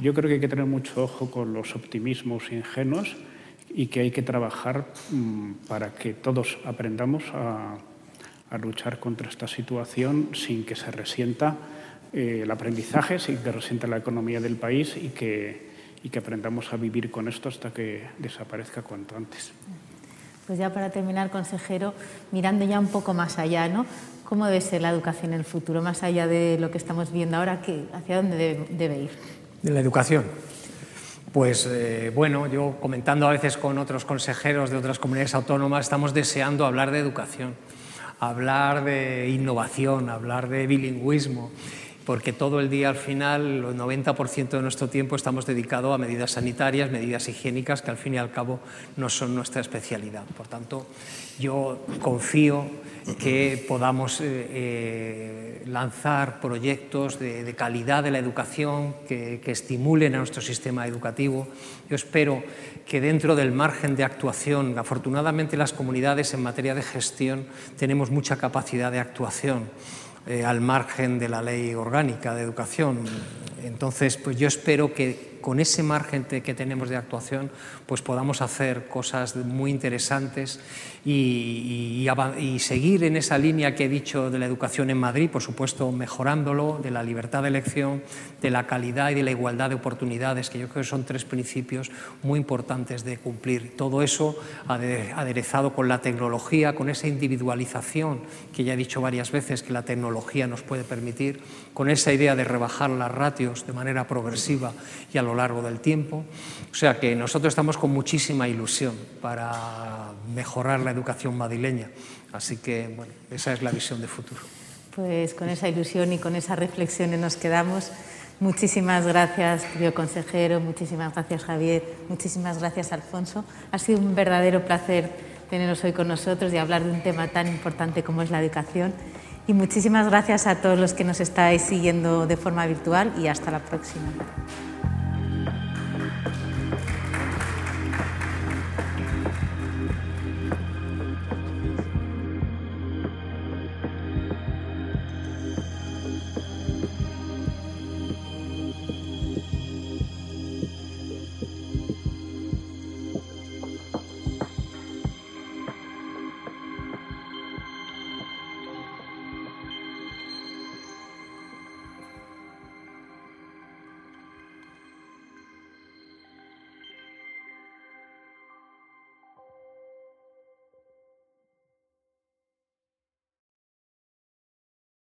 yo creo que hay que tener mucho ojo con los optimismos ingenuos y que hay que trabajar mmm, para que todos aprendamos a, a, luchar contra esta situación sin que se resienta eh, el aprendizaje, sin que resienta la economía del país y que y que aprendamos a vivir con esto hasta que desaparezca cuanto antes. Pues ya para terminar, consejero, mirando ya un poco más allá, ¿no? ¿Cómo debe ser la educación en el futuro, más allá de lo que estamos viendo ahora? ¿Hacia dónde debe, debe ir? De la educación. Pues eh, bueno, yo comentando a veces con otros consejeros de otras comunidades autónomas, estamos deseando hablar de educación, hablar de innovación, hablar de bilingüismo porque todo el día al final, el 90% de nuestro tiempo estamos dedicados a medidas sanitarias, medidas higiénicas, que al fin y al cabo no son nuestra especialidad. Por tanto, yo confío que podamos eh, eh, lanzar proyectos de, calidad de la educación que, que estimulen a nuestro sistema educativo. Yo espero que dentro del margen de actuación, afortunadamente las comunidades en materia de gestión tenemos mucha capacidad de actuación eh, al margen de la ley orgánica de educación. Entonces, pues yo espero que con ese margen que tenemos de actuación, pues podamos hacer cosas muy interesantes y, seguir en esa línea que he dicho de la educación en Madrid, por supuesto mejorándolo, de la libertad de elección, de la calidad y de la igualdad de oportunidades, que yo creo que son tres principios muy importantes de cumplir. Todo eso aderezado con la tecnología, con esa individualización que ya he dicho varias veces que la tecnología nos puede permitir, con esa idea de rebajar las ratios de manera progresiva y a lo largo del tiempo. O sea que nosotros estamos con muchísima ilusión para mejorar la educación madrileña. Así que, bueno, esa es la visión de futuro. Pues con esa ilusión y con esas reflexiones nos quedamos. Muchísimas gracias, querido consejero, muchísimas gracias, Javier, muchísimas gracias, Alfonso. Ha sido un verdadero placer teneros hoy con nosotros y hablar de un tema tan importante como es la educación. Y muchísimas gracias a todos los que nos estáis siguiendo de forma virtual y hasta la próxima.